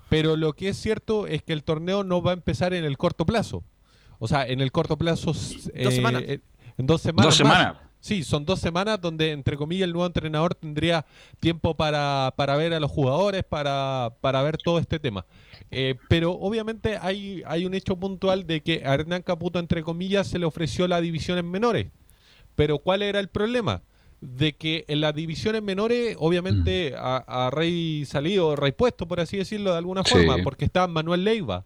pero lo que es cierto es que el torneo no va a empezar en el corto plazo. O sea, en el corto plazo... eh, semanas. eh, En dos semanas. Dos semanas. Sí, son dos semanas donde, entre comillas, el nuevo entrenador tendría tiempo para, para ver a los jugadores, para, para ver todo este tema. Eh, pero obviamente hay, hay un hecho puntual de que a Hernán Caputo, entre comillas, se le ofreció la división en menores. Pero ¿cuál era el problema? De que en las divisiones menores, obviamente, a, a Rey salido, Rey puesto, por así decirlo, de alguna Sí. forma, porque está Manuel Leiva.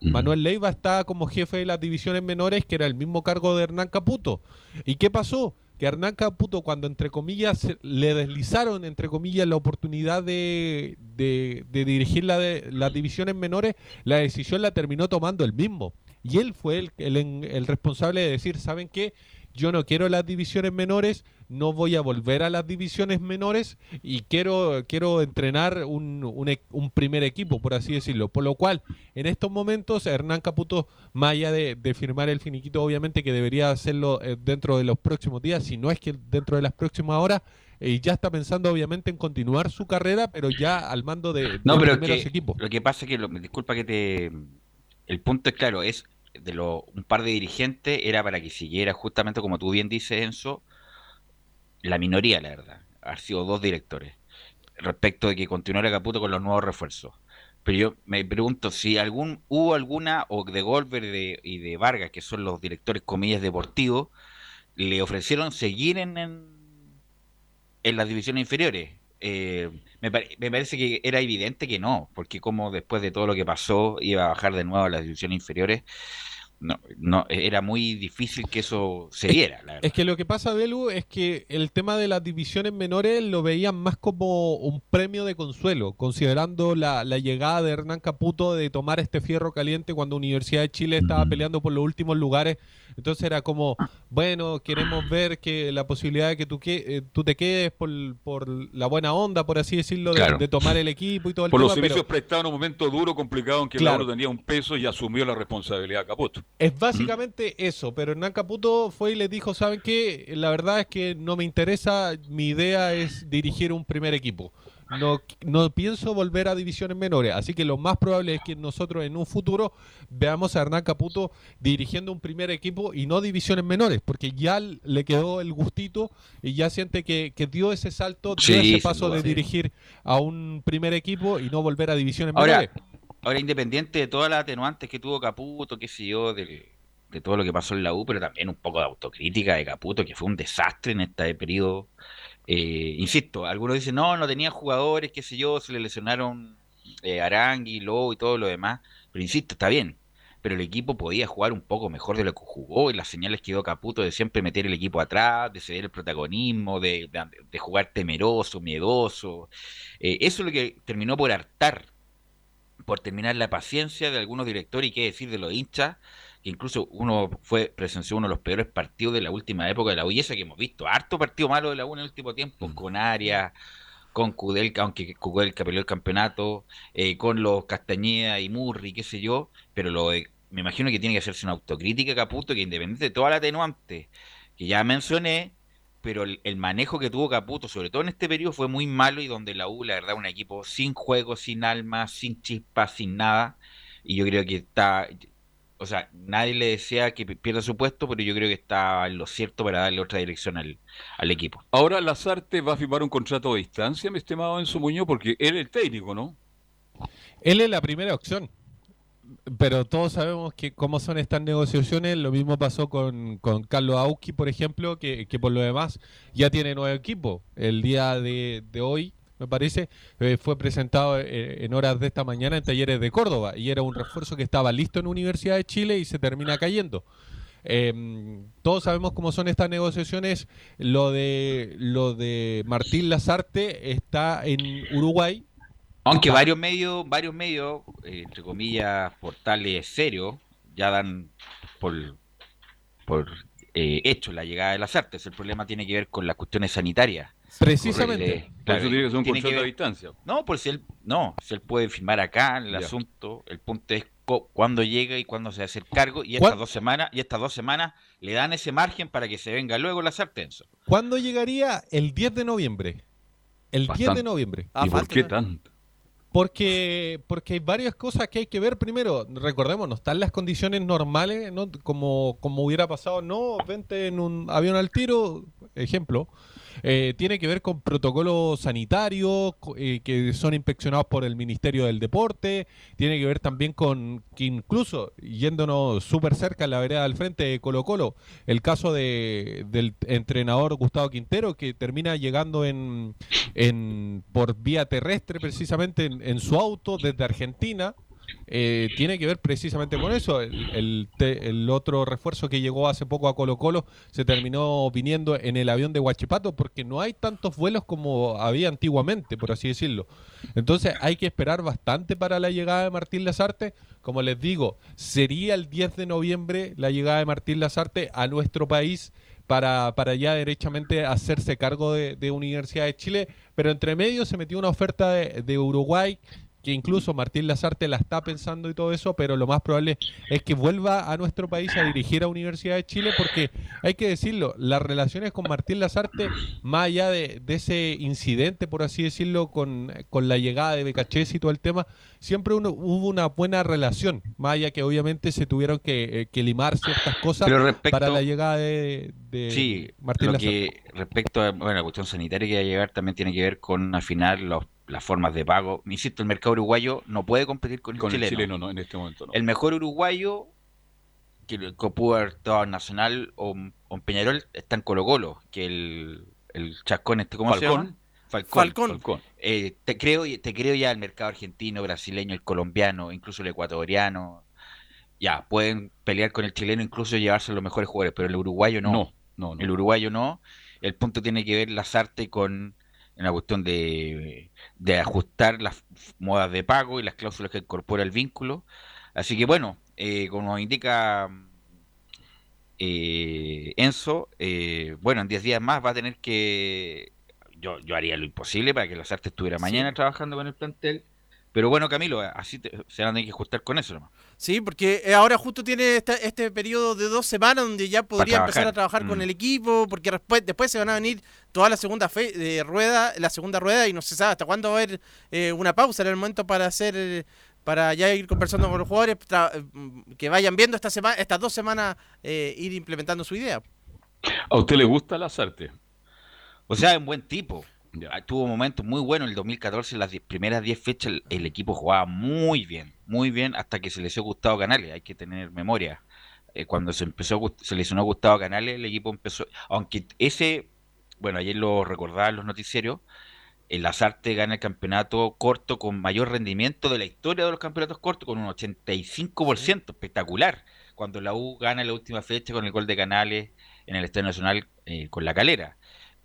Manuel Leiva está como jefe de las divisiones menores, que era el mismo cargo de Hernán Caputo. ¿Y qué pasó? Que Hernán Caputo, cuando entre comillas le deslizaron, entre comillas, la oportunidad de, de- de dirigir la de, las divisiones menores, la decisión la terminó tomando él mismo. Y él fue el, el, el responsable de decir, ¿saben qué? Yo no quiero las divisiones menores, no voy a volver a las divisiones menores y quiero, quiero entrenar un, un e- un primer equipo, por así decirlo. Por lo cual, en estos momentos, Hernán Caputo, más allá de, de firmar el finiquito, obviamente que debería hacerlo eh, dentro de los próximos días, si no es que dentro de las próximas horas, eh, ya está pensando obviamente en continuar su carrera, pero ya al mando de, No, de pero primeros que, equipos. lo que pasa es que, lo- disculpa que te... El punto es claro, es de lo, un par de dirigentes era para que siguiera justamente como tú bien dices, Enzo, la minoría, la verdad. Han sido dos directores respecto de que continuara Caputo con los nuevos refuerzos. Pero yo me pregunto si algún hubo alguna, o de Golver de- y de Vargas, que son los directores, comillas, deportivos, le ofrecieron seguir en, en, en las divisiones inferiores. Eh, me, pare- me parece que era evidente que no, porque como después de todo lo que pasó iba a bajar de nuevo a las divisiones inferiores, no, no era muy difícil que eso se diera, la verdad. Es que lo que pasa, Belu, es que el tema de las divisiones menores lo veían más como un premio de consuelo, considerando la, la llegada de Hernán Caputo de tomar este fierro caliente cuando Universidad de Chile estaba peleando por los últimos lugares. Entonces era como, bueno, queremos ver que la posibilidad de que tú, que, eh, tú te quedes por, por la buena onda, por así decirlo, de, Claro. de tomar el equipo y todo el Por los servicios pero prestados en un momento duro, complicado, en que Claro. Lauro tenía un peso y asumió la responsabilidad Caputo. Es básicamente eso, pero Hernán Caputo fue y les dijo, ¿saben qué? La verdad es que no me interesa, mi idea es dirigir un primer equipo. no, no pienso volver a divisiones menores. Así que lo más probable es que nosotros en un futuro veamos a Hernán Caputo dirigiendo un primer equipo y no divisiones menores, porque ya le quedó el gustito y ya siente que, que dio ese salto, dio Sí, ese paso de dirigir a un primer equipo y no volver a divisiones Ahora, menores. Ahora independiente de todas las atenuantes que tuvo Caputo, qué sé yo, de todo lo que pasó en la U, pero también un poco de autocrítica de Caputo, que fue un desastre en este periodo. Eh, insisto, algunos dicen, no, no tenía jugadores, qué sé yo, se le lesionaron eh, Arangui, Lobo y todo lo demás, pero insisto, está bien. Pero el equipo podía jugar un poco mejor de lo que jugó y las señales que dio Caputo de siempre meter el equipo atrás, de ceder el protagonismo, de jugar temeroso, miedoso. Eh, eso es lo que terminó por hartar por terminar la paciencia de algunos directores y qué decir de los hinchas, que incluso uno fue presenció uno de los peores partidos de la última época de la U, y eso que hemos visto, harto partido malo de la U en el último tiempo, con Arias, con Kudelka, aunque Kudelka peleó el campeonato, eh, con los Castañeda y Murri, qué sé yo, pero lo de- me imagino que tiene que hacerse una autocrítica Caputo, que independiente de toda la atenuante que ya mencioné, pero el, el manejo que tuvo Caputo, sobre todo en este periodo, fue muy malo y donde la U, la verdad, un equipo sin juego, sin alma, sin chispa, sin nada. Y yo creo que está, o sea, nadie le desea que pi- pierda su puesto, pero yo creo que está en lo cierto para darle otra dirección al, al equipo. Ahora Lazarte va a firmar un contrato a distancia, mi estimado Enzo Muñoz, porque él es el técnico, ¿no? Él es la primera opción. Pero todos sabemos que cómo son estas negociaciones. Lo mismo pasó con, con Carlos Auski, por ejemplo, que, que por lo demás ya tiene nuevo equipo. El día de, hoy, me parece, eh, fue presentado eh, en horas de esta mañana en Talleres de Córdoba y era un refuerzo que estaba listo en Universidad de Chile y se termina cayendo. Eh, todos sabemos cómo son estas negociaciones. Lo de lo de Martín Lazarte está en Uruguay. Aunque varios medios, varios medios, eh, entre comillas, portales serios, ya dan por, por eh, hecho la llegada de las artes. El problema tiene que ver con las cuestiones sanitarias. Precisamente. Por eso tiene que ser un tiene que ver- distancia. No, por si él, no, si él puede firmar acá el Ya. asunto, el punto es cuándo llega y cuándo se a hacer cargo y ¿Cuál- estas dos semanas y estas dos semanas le dan ese margen para que se venga luego la Enzo. ¿Cuándo llegaría? El 10 de noviembre. El 10 de Bastante. noviembre. Ah, ¿Y por falta qué tanto? Porque, porque hay varias cosas que hay que ver primero. Recordemos, no están las condiciones normales, ¿no? Como, como hubiera pasado, no, vente en un avión al tiro, ejemplo. Eh, tiene que ver con protocolos sanitarios eh, que son inspeccionados por el Ministerio del Deporte. Tiene que ver también con que incluso, yéndonos súper cerca en la vereda del frente de Colo Colo, el caso de, del entrenador Gustavo Quintero que termina llegando en, en por vía terrestre precisamente en, en su auto desde Argentina. Eh, tiene que ver precisamente con eso. El, otro refuerzo que llegó hace poco a Colo Colo se terminó viniendo en el avión de Huachipato porque no hay tantos vuelos como había antiguamente, por así decirlo. Entonces hay que esperar bastante para la llegada de Martín Lazarte. Como les digo, sería el 10 de noviembre la llegada de Martín Lazarte a nuestro país para, para ya derechamente hacerse cargo de, Universidad de Chile, pero entre medio se metió una oferta de Uruguay que incluso Martín Lazarte la está pensando y todo eso, pero lo más probable es que vuelva a nuestro país a dirigir a Universidad de Chile, porque hay que decirlo, las relaciones con Martín Lazarte, más allá de, de ese incidente, por así decirlo, con, con la llegada de Becachés y todo el tema, siempre uno- hubo una buena relación, más allá que obviamente se tuvieron que, eh, que limar ciertas cosas respecto- para la llegada de, de Sí, Martín lo Lazarte. que respecto a bueno, la cuestión sanitaria que va a llegar también tiene que ver con al final los- las formas de pago. Insisto, el mercado uruguayo no puede competir con el Con chileno. el chileno, no, en este momento no. El mejor uruguayo que, que pudo haber estado en Nacional o, o en Peñarol está en Colo Colo, que el, el chascón este, ¿cómo se Falcón. llama? Falcón. Falcón. Falcón. Eh, te creo te creo ya el mercado argentino, brasileño, el colombiano, incluso el ecuatoriano. Ya, pueden pelear con el chileno, incluso llevarse los mejores jugadores, pero el uruguayo no. No, no, no. El uruguayo no. El punto tiene que ver Lazarte con una cuestión de, de ajustar las modas de pago y las cláusulas que incorpora el vínculo. Así que bueno, eh, como nos indica eh, Enzo, eh, bueno, en 10 días más va a tener que... Yo, yo haría lo imposible para que Lazarte estuviera mañana trabajando con el plantel, Pero bueno, Camilo, así te- se van a tener que ajustar con eso nomás. Sí, porque eh, ahora justo tiene esta- este periodo de dos semanas donde ya podría empezar a trabajar con Mm. el equipo, porque después, después se van a venir toda la segunda fe, de rueda, la segunda rueda y no se sabe hasta cuándo va a haber eh, una pausa en el momento para hacer eh, para ya ir conversando con los jugadores eh, que vayan viendo esta semana, estas dos semanas eh, ir implementando su idea. ¿A usted le gusta Lazarte? O sea, es un buen tipo. Ah, Tuvo momentos muy buenos. En el 14, en las die- primeras 10 fechas, el, el equipo jugaba muy bien, muy bien, hasta que se lesionó Gustavo Canales. Hay que tener memoria. Eh, cuando se empezó, se lesionó Gustavo Canales, el equipo empezó. Aunque ese, bueno, ayer lo recordaban los noticiarios, el Lazarte gana el campeonato corto con mayor rendimiento de la historia de los campeonatos cortos, con un 85%, espectacular. Cuando la U gana la última fecha con el gol de Canales en el Estadio Nacional eh, con la calera.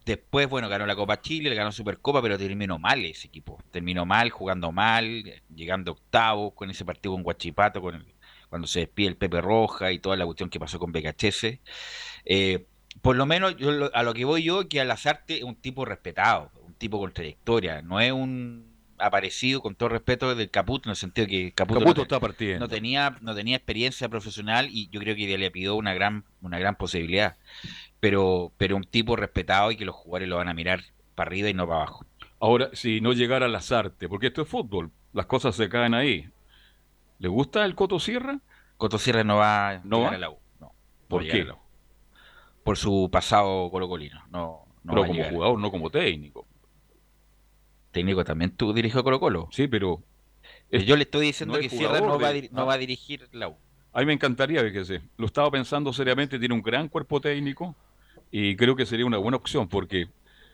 Después, bueno, ganó la Copa Chile, le ganó Supercopa, pero terminó mal ese equipo. Terminó mal, jugando mal, eh, llegando octavo con ese partido con Guachipato, con el- cuando se despide el Pepe Roja y toda la cuestión que pasó con BKHS. Eh, por lo menos yo a lo que voy yo, que Alazarte es un tipo respetado, un tipo con trayectoria, no es un aparecido, con todo respeto, del Caputo, en el sentido que Caputo, no Caputo está partiendo. no tenía, no tenía experiencia profesional y yo creo que le pidió una gran, una gran posibilidad. Pero, pero un tipo respetado y que los jugadores lo van a mirar para arriba y no para abajo. Ahora, si no llegara Lazarte, porque esto es fútbol, las cosas se caen ahí. ¿Le gusta el Coto Sierra? Coto Sierra no va a ¿No va? a la U. No, ¿Por qué? Por su pasado colocolino. No, no Pero como jugador, no como técnico. Técnico también tú dirigió Colo Colo. Sí, pero... Eh, Yo le estoy diciendo no que Sierra no va, a de- no ah. va a dirigir la U. A mí me encantaría, fíjese. Lo estaba pensando seriamente, tiene un gran cuerpo técnico y creo que sería una buena opción porque,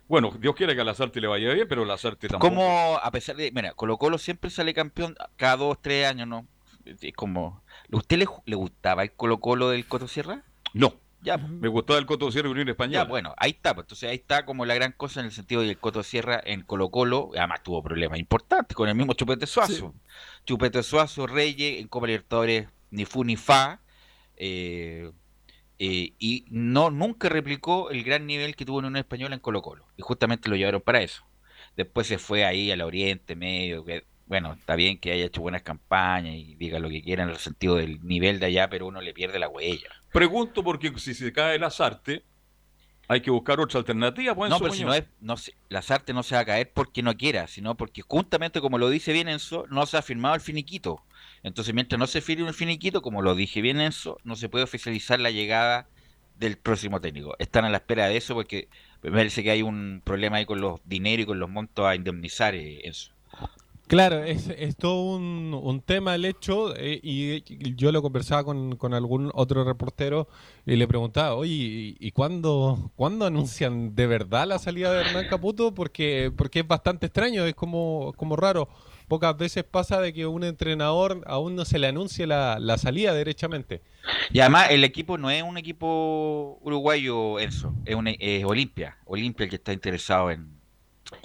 bueno, Dios quiera que a Lazarte le vaya bien, pero Lazarte tampoco. Como, a pesar de, mira, Colo Colo siempre sale campeón cada dos, tres años, ¿no? Es como, ¿a usted le gustaba el Colo Colo del Coto Sierra? No. Ya, pues. Me gustaba el Coto Sierra y Unión Ya, Española. bueno, ahí está. pues, Entonces ahí está como la gran cosa en el sentido de que el Coto Sierra en Colo Colo, además tuvo problemas importantes con el mismo Chupete Suazo. Chupete Suazo, Reyes, en Copa Libertadores, ni fu ni fa. eh, eh, y no nunca replicó el gran nivel que tuvo en Unión Española en Colo Colo. Y justamente lo llevaron para eso. Después se fue ahí al Oriente Medio. Que, bueno, está bien que haya hecho buenas campañas y diga lo que quiera en el sentido del nivel de allá, pero uno le pierde la huella. Pregunto porque si se cae Lazarte, hay que buscar otra alternativa. pues, No, pero si no es, no se- Lazarte no se va a caer porque no quiera, sino porque justamente como lo dice bien Enzo, no se ha firmado el finiquito. Entonces, mientras no se firme el finiquito, como lo dije bien Enzo, no se puede oficializar la llegada del próximo técnico. Están a la espera de eso porque me parece que hay un problema ahí con los dineros y con los montos a indemnizar, eh, Enzo. Claro, es, es todo un, un tema el hecho, eh, y yo lo conversaba con, con algún otro reportero y le preguntaba, oye, ¿y, cuándo, cuándo anuncian de verdad la salida de Hernán Caputo? Porque, porque es bastante extraño, es como, como raro. Pocas veces pasa de que un entrenador aún no se le anuncie la, la salida derechamente. Y además el equipo no es un equipo uruguayo, Enzo, es, un, es Olimpia. Olimpia el que está interesado en...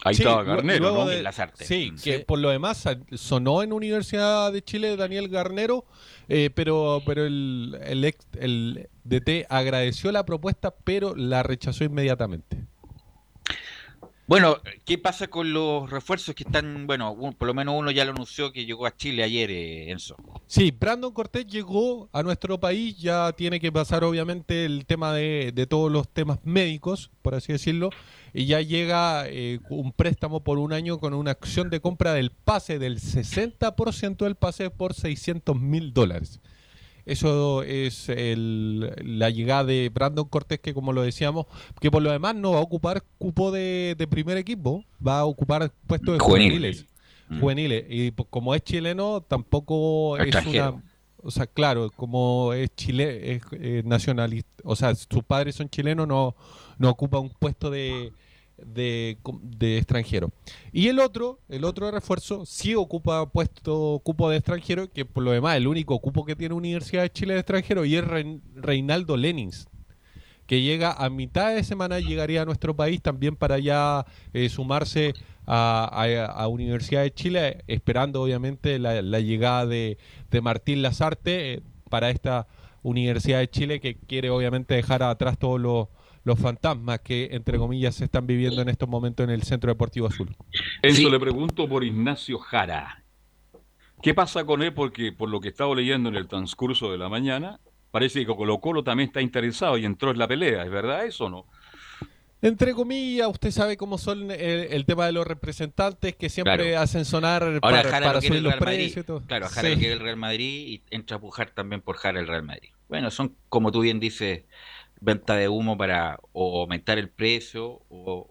Ahí Sí, estaba Garnero, luego ¿no? de- En Lazarte. Sí, Mm. que por lo demás sonó en Universidad de Chile Daniel Garnero, eh, pero, pero el, el, ex- el DT agradeció la propuesta, pero la rechazó inmediatamente. Bueno, ¿qué pasa con los refuerzos que están, bueno, un- por lo menos uno ya lo anunció que llegó a Chile ayer, eh, Enzo? Sí, Brandon Cortés llegó a nuestro país, ya tiene que pasar obviamente el tema de, de todos los temas médicos, por así decirlo, y ya llega eh, un préstamo por un año con una acción de compra del pase del 60% del pase por 600 mil dólares. Eso es el- la llegada de Brandon Cortés, que como lo decíamos, que por lo demás no va a ocupar cupo de, de primer equipo, va a ocupar puestos de Juvenil. juveniles. Juveniles. Y po- como es chileno, tampoco es una... O sea, claro, como es chile, es eh, nacionalista, o sea, sus padres son chilenos, no, no ocupa un puesto de, de, extranjero. Y el otro, el otro refuerzo, sí ocupa puesto cupo de extranjero, que por lo demás el único cupo que tiene Universidad de Chile de extranjero, y es Rein- Reinaldo Lenins, que llega a mitad de semana, llegaría a nuestro país también para ya eh, sumarse a, a- Universidad de Chile, esperando obviamente la, la llegada de, de Martín Lazarte eh, para esta Universidad de Chile que quiere obviamente dejar atrás todos los, los fantasmas que entre comillas se están viviendo en estos momentos en el Centro Deportivo Azul. Enzo le pregunto por Ignacio Jara. ¿Qué pasa con él? Porque por lo que he estado leyendo en el transcurso de la mañana, parece que Colo Colo también está interesado y entró en la pelea. ¿Es verdad eso o no? Entre comillas, usted sabe cómo son el, el tema de los representantes que siempre Claro. hacen sonar Ahora para, Jara para lo quiere subir el los Real Madrid. precios y todo. Claro, Jara Sí. lo quiere el Real Madrid y entra a pujar también por Jara el Real Madrid. Bueno, son, como tú bien dices, venta de humo para o aumentar el precio o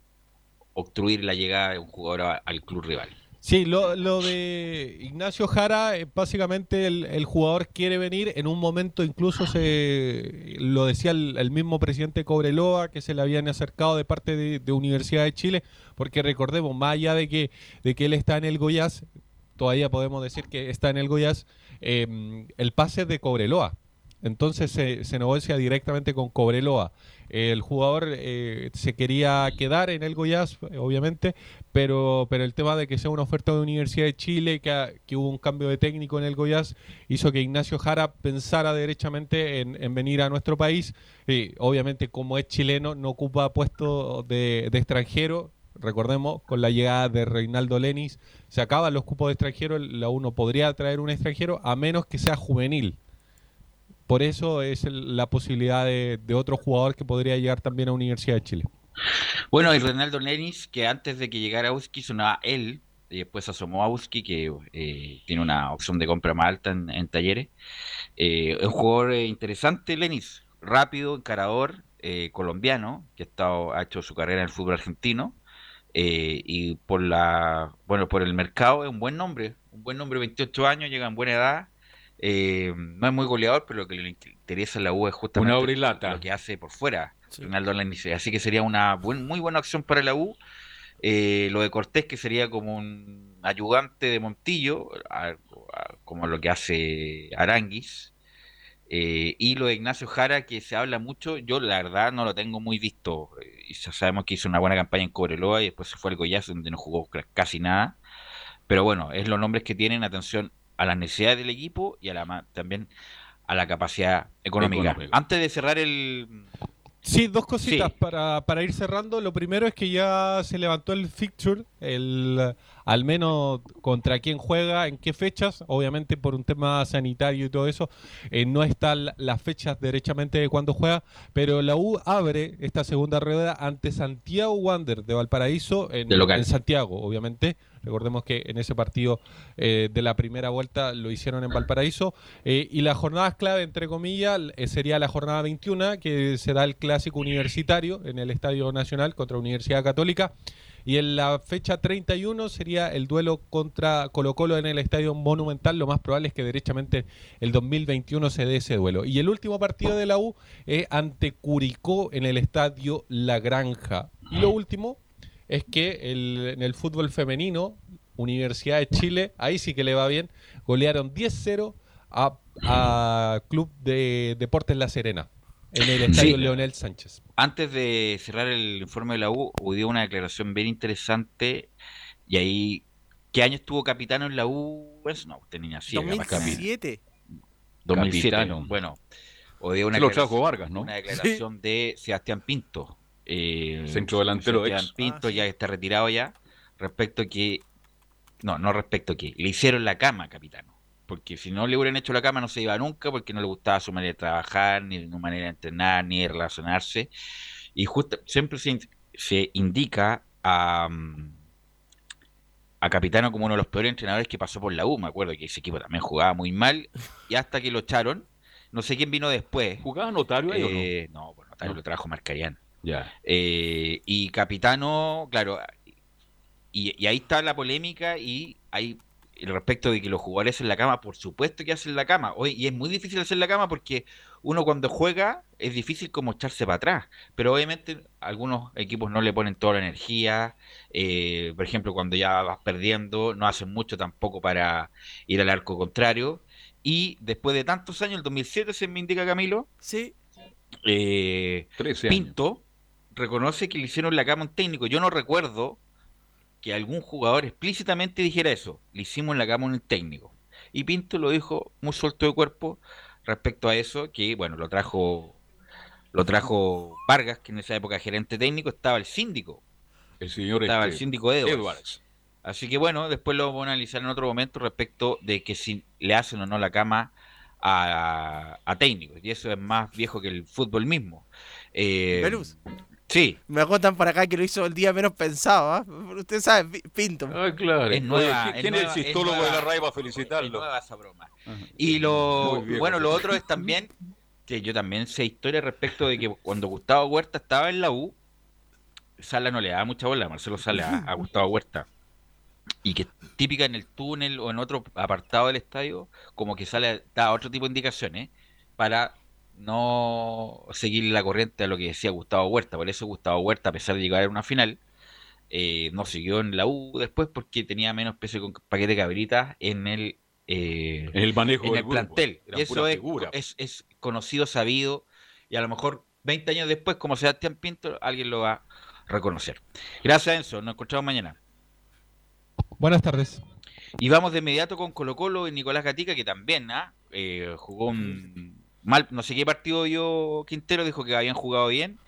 obstruir la llegada de un jugador al club rival. Sí, lo, lo de Ignacio Jara, eh, básicamente el, el jugador quiere venir, en un momento incluso se lo decía el, mismo presidente Cobreloa, que se le habían acercado de parte de, Universidad de Chile, porque recordemos, más allá de que, de que él está en el Goiás, todavía podemos decir que está en el Goiás, eh, el pase de Cobreloa. Entonces se, se negocia directamente con Cobreloa. El jugador eh, se quería quedar en el Goiás, obviamente, pero, pero el tema de que sea una oferta de Universidad de Chile, que, que hubo un cambio de técnico en el Goiás, hizo que Ignacio Jara pensara derechamente en, en venir a nuestro país. Y obviamente, como es chileno, no ocupa puesto de, de extranjero. Recordemos, con la llegada de Reinaldo Lenis, se acaban los cupos de extranjero. La uno podría traer un extranjero a menos que sea juvenil. Por eso es la posibilidad de, de otro jugador que podría llegar también a Universidad de Chile. Bueno, y Ronaldo Lenis, que antes de que llegara Auski sonaba él, y después asomó Auski, que eh, tiene una opción de compra más alta en, talleres. Eh, un jugador eh, interesante, Lenis, rápido, encarador, eh, colombiano, que ha, estado, ha hecho su carrera en el fútbol argentino. eh, y por la bueno por el mercado es un buen nombre, un buen nombre, 28 años, llega en buena edad. Eh, no es muy goleador, pero lo que le interesa a la U es justamente Una lo que hace por fuera. Ronaldo Lenis. Así que sería una buen- muy buena opción para la U. Eh, lo de Cortés, que sería como un ayudante de Montillo, a- a- como lo que hace Aranguis. Eh, y lo de Ignacio Jara, que se habla mucho, yo la verdad no lo tengo muy visto. Eh, y ya sabemos que hizo una buena campaña en Cobreloa y después se fue al Goiás, donde no jugó casi nada. Pero bueno, es los nombres que tienen atención a las necesidades del equipo y a la también a la capacidad económica. Económica. Antes de cerrar el, Sí, dos cositas Sí. para, para ir cerrando. Lo primero es que ya se levantó el fixture, el, al menos contra quién juega, en qué fechas. Obviamente por un tema sanitario y todo eso, eh, no están la- las fechas derechamente de cuándo juega, pero la U abre esta segunda rueda ante Santiago Wander de Valparaíso en, De en Santiago, obviamente. Recordemos que en ese partido eh, de la primera vuelta lo hicieron en Valparaíso. Eh, y la jornada clave, entre comillas, eh, sería la jornada 21, que será el clásico universitario en el Estadio Nacional contra Universidad Católica. Y en la fecha 31 sería el duelo contra Colo Colo en el Estadio Monumental. Lo más probable es que derechamente el 2021 se dé ese duelo. Y el último partido de la U es ante Curicó en el Estadio La Granja. Y lo último es que el- en el fútbol femenino, Universidad de Chile, ahí sí que le va bien, golearon 10-0 a, a Club de Deportes La Serena en el Estadio Sí. Leonel Sánchez. Antes de cerrar el informe de la U, hubo una declaración bien interesante y ahí, ¿qué año estuvo capitano en la U? Pues no, usted niña ciega. más capitán. 2007. 2007. Capitano. Bueno, hoy una, Se lo declaración- trajo Vargas, ¿no? una declaración de Sebastián Pinto. Eh, Centro delantero Sebastián ex. Pinto Ah, ya está retirado ya. Respecto a que. No, no respecto a que. Le hicieron la cama, capitano. Porque si no le hubieran hecho la cama no se iba nunca porque no le gustaba su manera de trabajar, ni su manera de entrenar, ni de relacionarse. Y justo siempre se, in- se indica a, a Capitano como uno de los peores entrenadores que pasó por la U. Me acuerdo que ese equipo también jugaba muy mal y hasta que lo echaron. No sé quién vino después. ¿Jugaba Notario ahí o no? Eh, no, pues Notario No. lo trajo Marcarián. Ya. Eh, y Capitano, claro, y, y ahí está la polémica y hay el respecto de que los jugadores en la cama, por supuesto que hacen la cama. Hoy, y es muy difícil hacer la cama porque uno cuando juega es difícil como echarse para atrás. Pero obviamente algunos equipos no le ponen toda la energía. eh, por ejemplo, cuando ya vas perdiendo, no hacen mucho tampoco para ir al arco contrario. Y después de tantos años, el 2007 se me indica Camilo, Sí. eh, 13 años. Pinto reconoce que le hicieron la cama a un técnico. Yo no recuerdo que algún jugador explícitamente dijera eso. Le hicimos la cama a un técnico. Y Pinto lo dijo muy suelto de cuerpo respecto a eso, que bueno, lo trajo lo trajo Vargas, que en esa época gerente técnico, estaba el síndico. El señor Estaba el este, síndico Edwards. Edwards. Así que bueno, después lo vamos a analizar en otro momento respecto de que si le hacen o no la cama a, a técnicos. Y eso es más viejo que el fútbol mismo. Eh. Sí. Me acuerdan por acá que lo hizo el día menos pensado, ¿ah? Usted sabe, Pi- Pinto. Ah, claro. Es nueva, ¿Quién es es nueva, el es cistólogo nueva. de la RAI para Es felicitarlo? nueva esa broma. Y lo bueno, lo otro es también que yo también sé historia respecto de que cuando Gustavo Huerta estaba en la U, Sala no le daba mucha bola, Marcelo Sala a, a Gustavo Huerta. Y que típica en el túnel o en otro apartado del estadio, como que Sala da otro tipo de indicaciones para no seguir la corriente a lo que decía Gustavo Huerta. Por eso Gustavo Huerta, a pesar de llegar a una final, eh, no siguió en la U después porque tenía menos peso con paquete de cabritas en el eh, En el manejo en del el grupo. plantel. Y eso es, es, es conocido, sabido, y a lo mejor 20 años después, como Sebastián Pinto, alguien lo va a reconocer. Gracias, Enzo. Nos encontramos mañana. Buenas tardes. Y vamos de inmediato con Colo Colo y Nicolás Gatica, que también ¿ah? Eh, jugó un mal, no sé qué partido dio Quintero, dijo que habían jugado bien.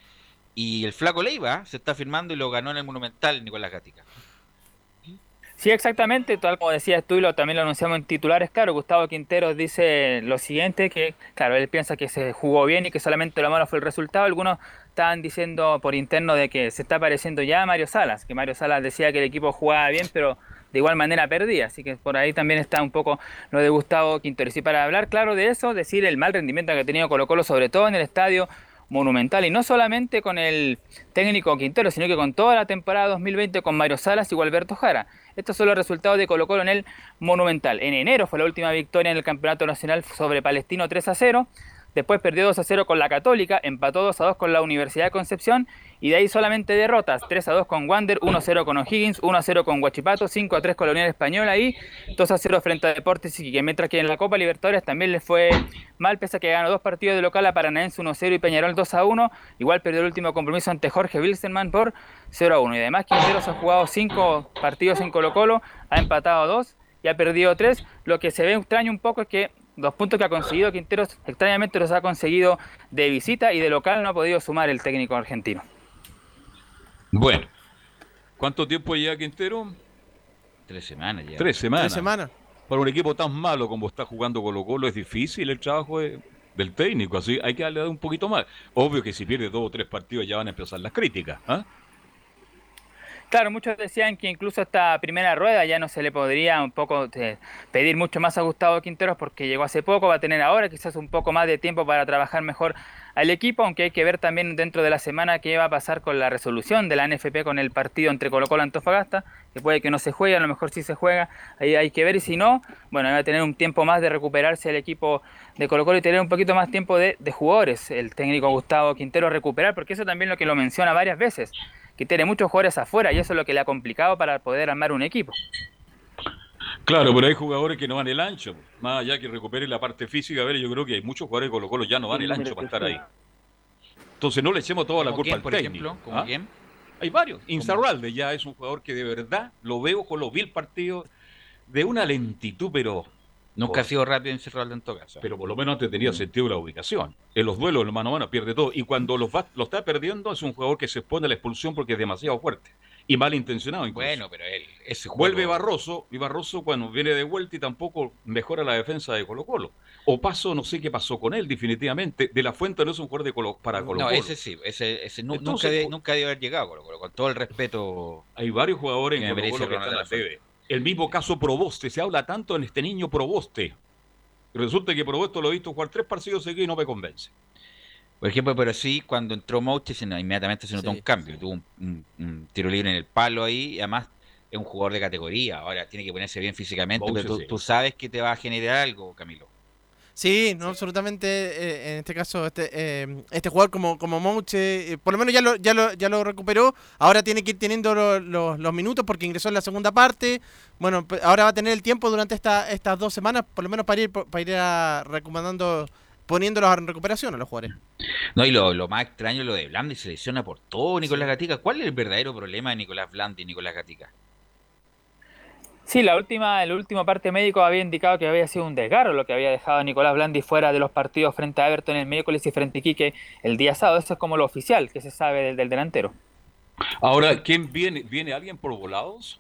Y el flaco Leiva se está firmando y lo ganó en el Monumental Nicolás Gatica. Sí, exactamente, tal como decías tú y lo, también lo anunciamos en titulares, claro, Gustavo Quinteros dice lo siguiente, que claro, él piensa que se jugó bien y que solamente lo malo fue el resultado, algunos estaban diciendo por interno de que se está pareciendo ya a Mario Salas, que Mario Salas decía que el equipo jugaba bien, pero de igual manera perdía, así que por ahí también está un poco lo de Gustavo Quinteros. Y para hablar claro de eso, decir el mal rendimiento que ha tenido Colo Colo, sobre todo en el estadio monumental y no solamente con el técnico Quintero, sino que con toda la temporada 2020 con Mario Salas y Gualberto Jara. Estos son los resultados de Colo Colo en el Monumental. En enero fue la última victoria en el Campeonato Nacional sobre Palestino 3 a 0. Después perdió 2 a 0 con la Católica, empató 2 a 2 con la Universidad de Concepción y de ahí solamente derrotas, 3 a 2 con Wander, 1 a 0 con O'Higgins, 1 a 0 con Huachipato, 5 a 3 con la Unión Española y 2 a 0 frente a Deportes y que mientras que en la Copa Libertadores también les fue mal, pese a que ganó dos partidos de local a Paranaense 1 a 0 y Peñarol 2 a 1, igual perdió el último compromiso ante Jorge Wilstermann por 0 a 1 y además Quinteros ha jugado 5 partidos en Colo Colo, ha empatado 2 y ha perdido 3, lo que se ve extraño un poco es que los puntos que ha conseguido Quinteros extrañamente los ha conseguido de visita y de local no ha podido sumar el técnico argentino. Bueno. ¿Cuánto tiempo lleva Quintero? Tres semanas ya. Tres semanas. Tres semanas. Para un equipo tan malo como está jugando Colo Colo es difícil el trabajo de- del técnico, así hay que darle un poquito más. Obvio que si pierde dos o tres partidos ya van a empezar las críticas. ¿ah? Claro, muchos decían que incluso esta primera rueda ya no se le podría un poco eh, pedir mucho más a Gustavo Quinteros porque llegó hace poco, va a tener ahora quizás un poco más de tiempo para trabajar mejor al equipo, aunque hay que ver también dentro de la semana qué va a pasar con la resolución de la NFP con el partido entre Colo Colo y Antofagasta, que puede que no se juegue, a lo mejor sí se juega, ahí hay que ver y si no, bueno, va a tener un tiempo más de recuperarse el equipo de Colo Colo y tener un poquito más tiempo de, de jugadores, el técnico Gustavo Quintero recuperar, porque eso también lo que lo menciona varias veces, que tiene muchos jugadores afuera y eso es lo que le ha complicado para poder armar un equipo. Claro, pero hay jugadores que no van el ancho. Más allá que recuperen la parte física, a ver, yo creo que hay muchos jugadores de Colo Colo ya no van el ancho para estar ahí. Entonces no le echemos toda la ¿Como culpa quién, al por técnico. ejemplo? ¿Como ¿ah? quién? Hay varios. Insaurralde ya es un jugador que de verdad lo veo con lo vi el partido de una lentitud, pero Nunca ha sido rápido en Cerralde en todo caso. pero por lo menos antes tenía sentido la ubicación. En los duelos, el mano a mano, pierde todo. Y cuando los va- lo está perdiendo, es un jugador que se expone a la expulsión porque es demasiado fuerte. Y malintencionado incluso. Bueno, pero él, ese Vuelve Barroso, y Barroso cuando viene de vuelta y tampoco mejora la defensa de Colo Colo. O paso, no sé qué pasó con él definitivamente. De la Fuente no es un jugador de Colo, para Colo No, Colo. ese sí, ese, ese Entonces, nunca, de- nunca debe haber llegado, Colo Colo, con todo el respeto. Hay varios jugadores que en Colo Colo que están al de la Fuente. El mismo caso Proboste, se habla tanto en este niño Proboste. Resulta que Proboste lo he visto jugar tres partidos seguidos y no me convence. Por ejemplo, pero sí, cuando entró Mouche, inmediatamente se notó Sí, un cambio. Tuvo un, un- un tiro libre en el palo ahí, y además es un jugador de categoría. Ahora tiene que ponerse bien físicamente, Mouche, pero tú, sí. tú sabes que te va a generar algo, Camilo. Sí, no, absolutamente. eh, en este caso, este, eh, este jugador como, como Mouche, eh, por lo menos ya lo, ya, lo, ya lo recuperó. Ahora tiene que ir teniendo lo- lo- los minutos porque ingresó en la segunda parte. Bueno, ahora va a tener el tiempo durante esta, estas dos semanas, por lo menos para ir, para ir a- recomendando, poniéndolos en recuperación a los jugadores. No, y lo, lo más extraño es lo de Blandi, se lesiona por todo Nicolás Gatica. ¿Cuál es el verdadero problema de Nicolás Blandi y Nicolás Gatica? Sí, la última, el último parte médico había indicado que había sido un desgarro lo que había dejado a Nicolás Blandi fuera de los partidos frente a Everton el miércoles y frente a Iquique el día sábado. Eso es como lo oficial que se sabe del, del delantero. Ahora, ¿quién viene? ¿Viene alguien por volados?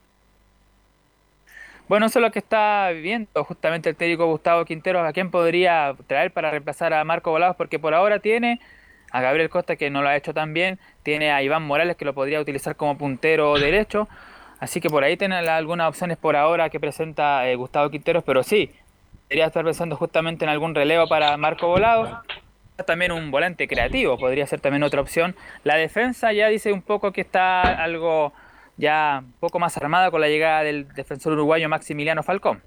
Bueno, eso es lo que está viendo justamente el técnico Gustavo Quintero, a quién podría traer para reemplazar a Marco Volados, porque por ahora tiene a Gabriel Costa que no lo ha hecho tan bien, tiene a Iván Morales que lo podría utilizar como puntero derecho, así que por ahí tienen algunas opciones por ahora que presenta eh, Gustavo Quinteros, pero sí, debería estar pensando justamente en algún relevo para Marco Volados, también un volante creativo, podría ser también otra opción. La defensa ya dice un poco que está algo ya un poco más armada con la llegada del defensor uruguayo Maximiliano Falcón.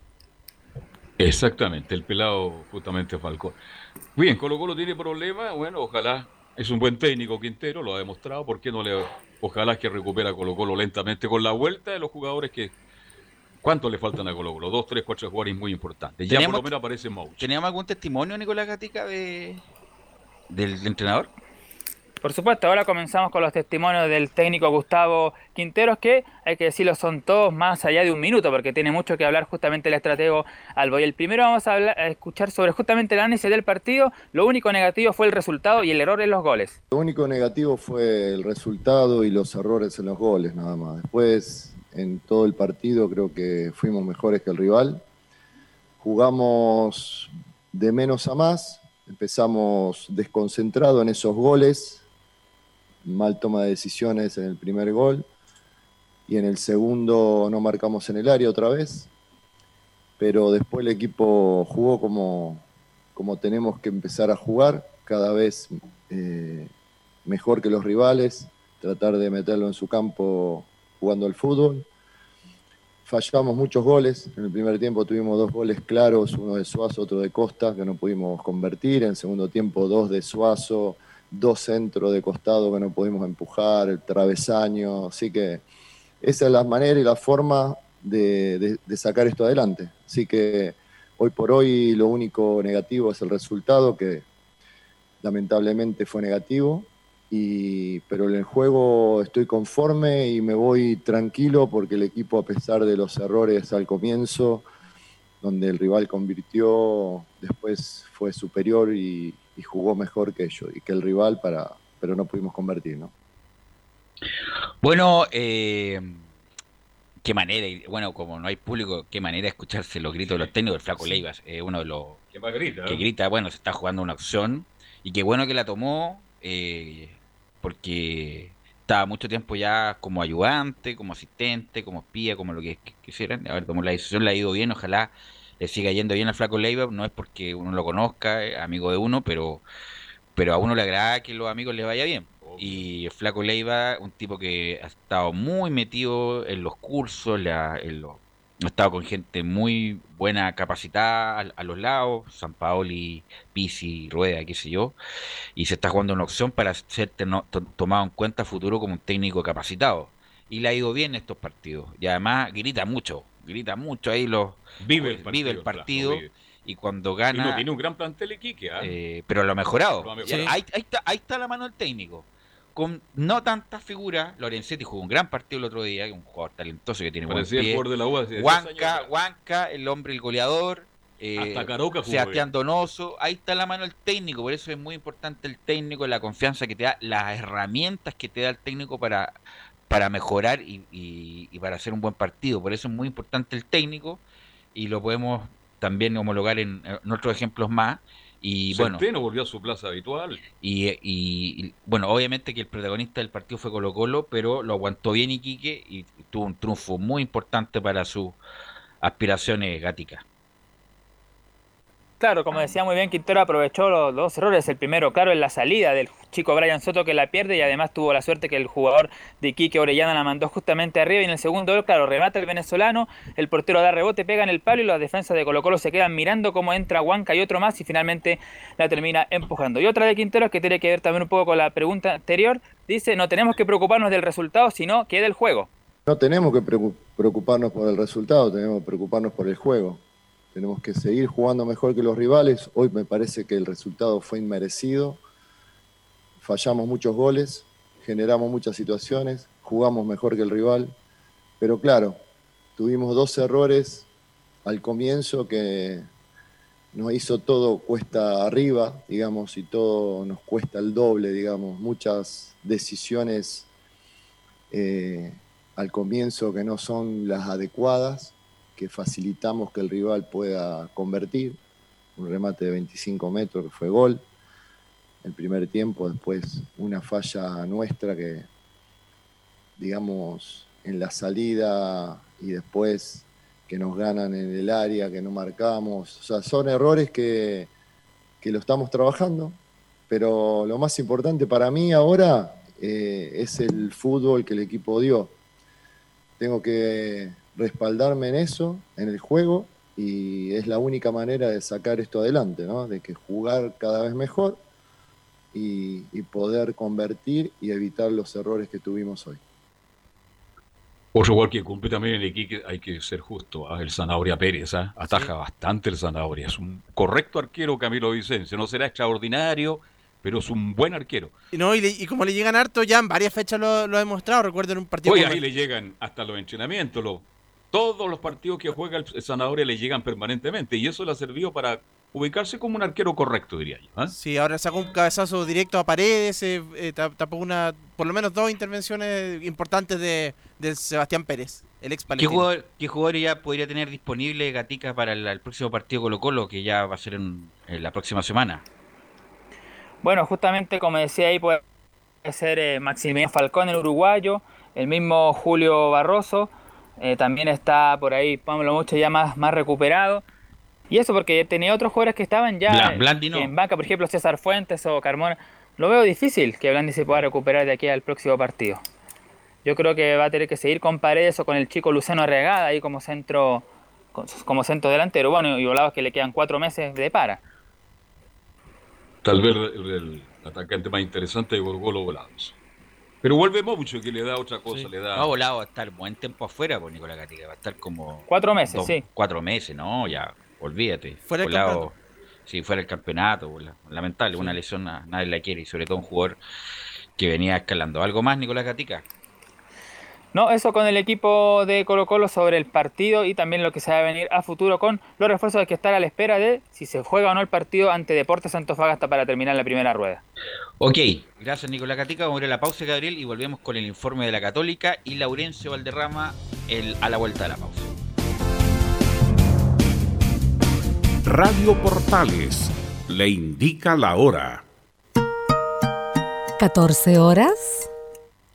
Exactamente, el pelado justamente Falcón. Bien, Colo Colo tiene problemas, bueno, ojalá, es un buen técnico Quintero, lo ha demostrado, ¿por qué no le, ojalá que recupera Colo Colo lentamente con la vuelta de los jugadores que, ¿cuánto le faltan a Colo Colo? Dos, tres, cuatro jugadores muy importantes, ya por lo menos aparece Mouch. ¿Teníamos algún testimonio, Nicolás Gatica, de, del entrenador? Por supuesto, ahora comenzamos con los testimonios del técnico Gustavo Quinteros, que hay que decirlo, son todos más allá de un minuto, porque tiene mucho que hablar justamente el estratego Albo. El primero vamos a escuchar sobre justamente el análisis del partido. Lo único negativo fue el resultado y el error en los goles. Lo único negativo fue el resultado y los errores en los goles, nada más. Después, en todo el partido, creo que fuimos mejores que el rival. Jugamos de menos a más, empezamos desconcentrado en esos goles, mal toma de decisiones en el primer gol. Y en el segundo no marcamos en el área otra vez, pero después el equipo jugó como, como tenemos que empezar a jugar, cada vez eh, mejor que los rivales, tratar de meterlo en su campo jugando al fútbol. Fallamos muchos goles, en el primer tiempo tuvimos dos goles claros, uno de Suazo, otro de Costa, que no pudimos convertir, en el segundo tiempo dos de Suazo, dos centros de costado que no pudimos empujar, el travesaño, así que esa es la manera y la forma de, de, sacar esto adelante. Así que hoy por hoy lo único negativo es el resultado, que lamentablemente fue negativo, y, pero en el juego estoy conforme y me voy tranquilo porque el equipo, a pesar de los errores al comienzo, donde el rival convirtió, después fue superior y, y jugó mejor que ellos y que el rival, para, pero no pudimos convertir, ¿no? Bueno, eh, qué manera, y bueno, como no hay público, qué manera de escucharse los gritos de los técnicos. El Flaco Leivas es uno de los que, más grita, que grita, bueno, se está jugando una opción y qué bueno que la tomó, eh, porque estaba mucho tiempo ya como ayudante, como asistente, como espía, como lo que quisieran. A ver, tomó la decisión, le ha ido bien, ojalá le siga yendo bien al Flaco Leiva, no es porque uno lo conozca, amigo de uno, pero, pero a uno le agrada que los amigos le vaya bien. Y el Flaco Leiva, un tipo que ha estado muy metido en los cursos, la, en ha estado con gente muy buena, capacitada a, los lados, San Paoli, Pisi, Rueda, qué sé yo, y se está jugando una opción para ser tomado en cuenta futuro como un técnico capacitado. Y le ha ido bien estos partidos. Y además grita mucho, grita mucho ahí los vive el partido, partido, vive el partido y cuando gana y no, tiene un gran plantel Iquique, ¿eh? eh, pero lo ha mejorado, Lo ha mejorado. Sí. Ahí, ahí, está, ahí está la mano del técnico con no tantas figuras Lorenzetti jugó un gran partido el otro día un jugador talentoso que tiene Parecía buen el pie jugador de la U hace 10 Huanca, años. Huanca el hombre el goleador eh, Hasta Caroca Sebastián bien. Donoso ahí está la mano del técnico por eso es muy importante el técnico la confianza que te da las herramientas que te da el técnico para para mejorar y, y, y para hacer un buen partido por eso es muy importante el técnico y lo podemos también homologar en, en otros ejemplos más. Y bueno, volvió a su plaza habitual. y, y- y, bueno, obviamente que el protagonista del partido fue Colo Colo, pero lo aguantó bien Iquique y tuvo un triunfo muy importante para sus aspiraciones gáticas. Claro, como decía muy bien, Quintero aprovechó los dos errores. El primero, claro, en la salida del chico Brian Soto que la pierde y además tuvo la suerte que el jugador de Iquique Orellana la mandó justamente arriba. Y en el segundo claro, remata el venezolano, el portero da rebote, pega en el palo y las defensas de Colo Colo se quedan mirando cómo entra Huanca y otro más y finalmente la termina empujando. Y otra de Quintero que tiene que ver también un poco con la pregunta anterior, dice, no tenemos que preocuparnos del resultado, sino que del juego. No tenemos que preocu- preocuparnos por el resultado, tenemos que preocuparnos por el juego. Tenemos que seguir jugando mejor que los rivales. Hoy me parece que el resultado fue inmerecido. Fallamos muchos goles, generamos muchas situaciones, jugamos mejor que el rival. Pero claro, tuvimos dos errores al comienzo que nos hizo todo cuesta arriba, digamos, y todo nos cuesta el doble, digamos. Muchas decisiones eh, al comienzo que no son las adecuadas que facilitamos que el rival pueda convertir. Un remate de 25 metros que fue gol. El primer tiempo, después una falla nuestra que, digamos, en la salida y después que nos ganan en el área, que no marcamos. O sea, son errores que, que lo estamos trabajando, pero lo más importante para mí ahora eh, es el fútbol que el equipo dio. Tengo que respaldarme en eso, en el juego, y es la única manera de sacar esto adelante, ¿no? De que jugar cada vez mejor y, y poder convertir y evitar los errores que tuvimos hoy. Otro igual que cumple también el equipo, hay que ser justo. ¿ah? El Zanahoria Pérez ¿ah? ataja bastante el Zanahoria. Es un correcto arquero Camilo Vicencio. No será extraordinario, pero es un buen arquero. Y, no, y, le- y como le llegan harto, ya en varias fechas lo, lo ha demostrado. Recuerdo en un partido. Hoy ahí le llegan hasta los entrenamientos. lo- todos los partidos que juega el Zanahoria le llegan permanentemente. Y eso le ha servido para ubicarse como un arquero correcto, diría yo. ¿ah? Sí, ahora sacó un cabezazo directo a paredes, eh, eh, tap- tapó una, por lo menos dos intervenciones importantes de, de Sebastián Pérez, el ex ¿Qué, jugador, qué jugador ya podría tener disponible Gatica para el, el próximo partido Colo Colo, que ya va a ser en, en la próxima semana? Bueno, justamente como decía ahí, puede ser eh, Maximiliano Falcón, el uruguayo, el mismo Julio Barroso, eh, también está por ahí Pablo Mucho ya más, más recuperado. Y eso porque tenía otros jugadores que estaban ya Bla- Blandi no. en banca, por ejemplo César Fuentes o Carmona. Lo veo difícil que Blandi se pueda recuperar de aquí al próximo partido. Yo creo que va a tener que seguir con Paredes o con el chico Luciano Arregada ahí como centro como centro delantero. Bueno, y volados que le quedan cuatro meses de para. Tal vez el, el atacante más interesante de Gorgolo Volados. Pero vuelve mucho que le da otra cosa, le da... No, volado va a estar buen tiempo afuera por Nicolás Gatica. Va a estar como. Cuatro meses, sí. Cuatro meses, no, ya, olvídate. Fuera del Volado- campeonato. Sí, fuera el campeonato. vola- Lamentable, una lesión a- nadie la quiere y sobre todo un jugador que venía escalando. ¿Algo más, Nicolás Gatica? No, eso con el equipo de Colo Colo sobre el partido y también lo que se va a venir a futuro con los refuerzos hay que estar a la espera de si se juega o no el partido ante Deportes Antofagasta para terminar la primera rueda. Ok, gracias Nicolás Gatica. Vamos a ir a la pausa, Gabriel, y volvemos con el informe de la Católica y Laurencio Valderrama el, a la vuelta de la pausa. Radio Portales le indica la hora. 14 horas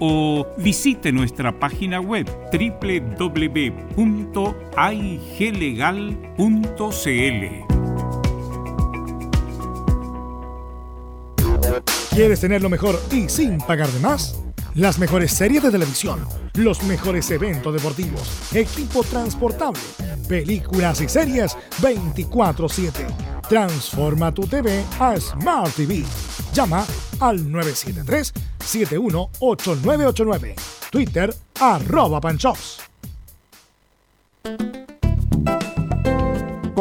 o visite nuestra página web www.aiglegal.cl. ¿Quieres tener lo mejor y sin pagar de más? Las mejores series de televisión, los mejores eventos deportivos, equipo transportable, películas y series 24/7. Transforma tu TV a Smart TV. Llama al 973-718989. Twitter arroba panchops.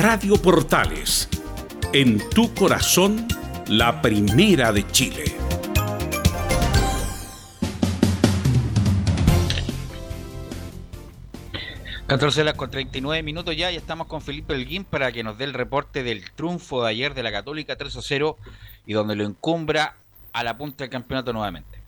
Radio Portales, en tu corazón, la primera de Chile. Catorce horas con 39 minutos ya y estamos con Felipe Elguín para que nos dé el reporte del triunfo de ayer de la Católica 3 a 0 y donde lo encumbra a la punta del campeonato nuevamente.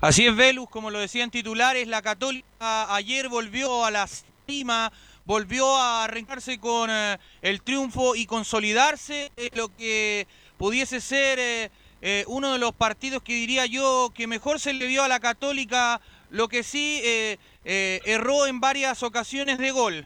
Así es, Velus, como lo decían titulares, la Católica ayer volvió a la cima, volvió a arrancarse con eh, el triunfo y consolidarse en lo que pudiese ser eh, eh, uno de los partidos que diría yo que mejor se le vio a la Católica, lo que sí eh, eh, erró en varias ocasiones de gol.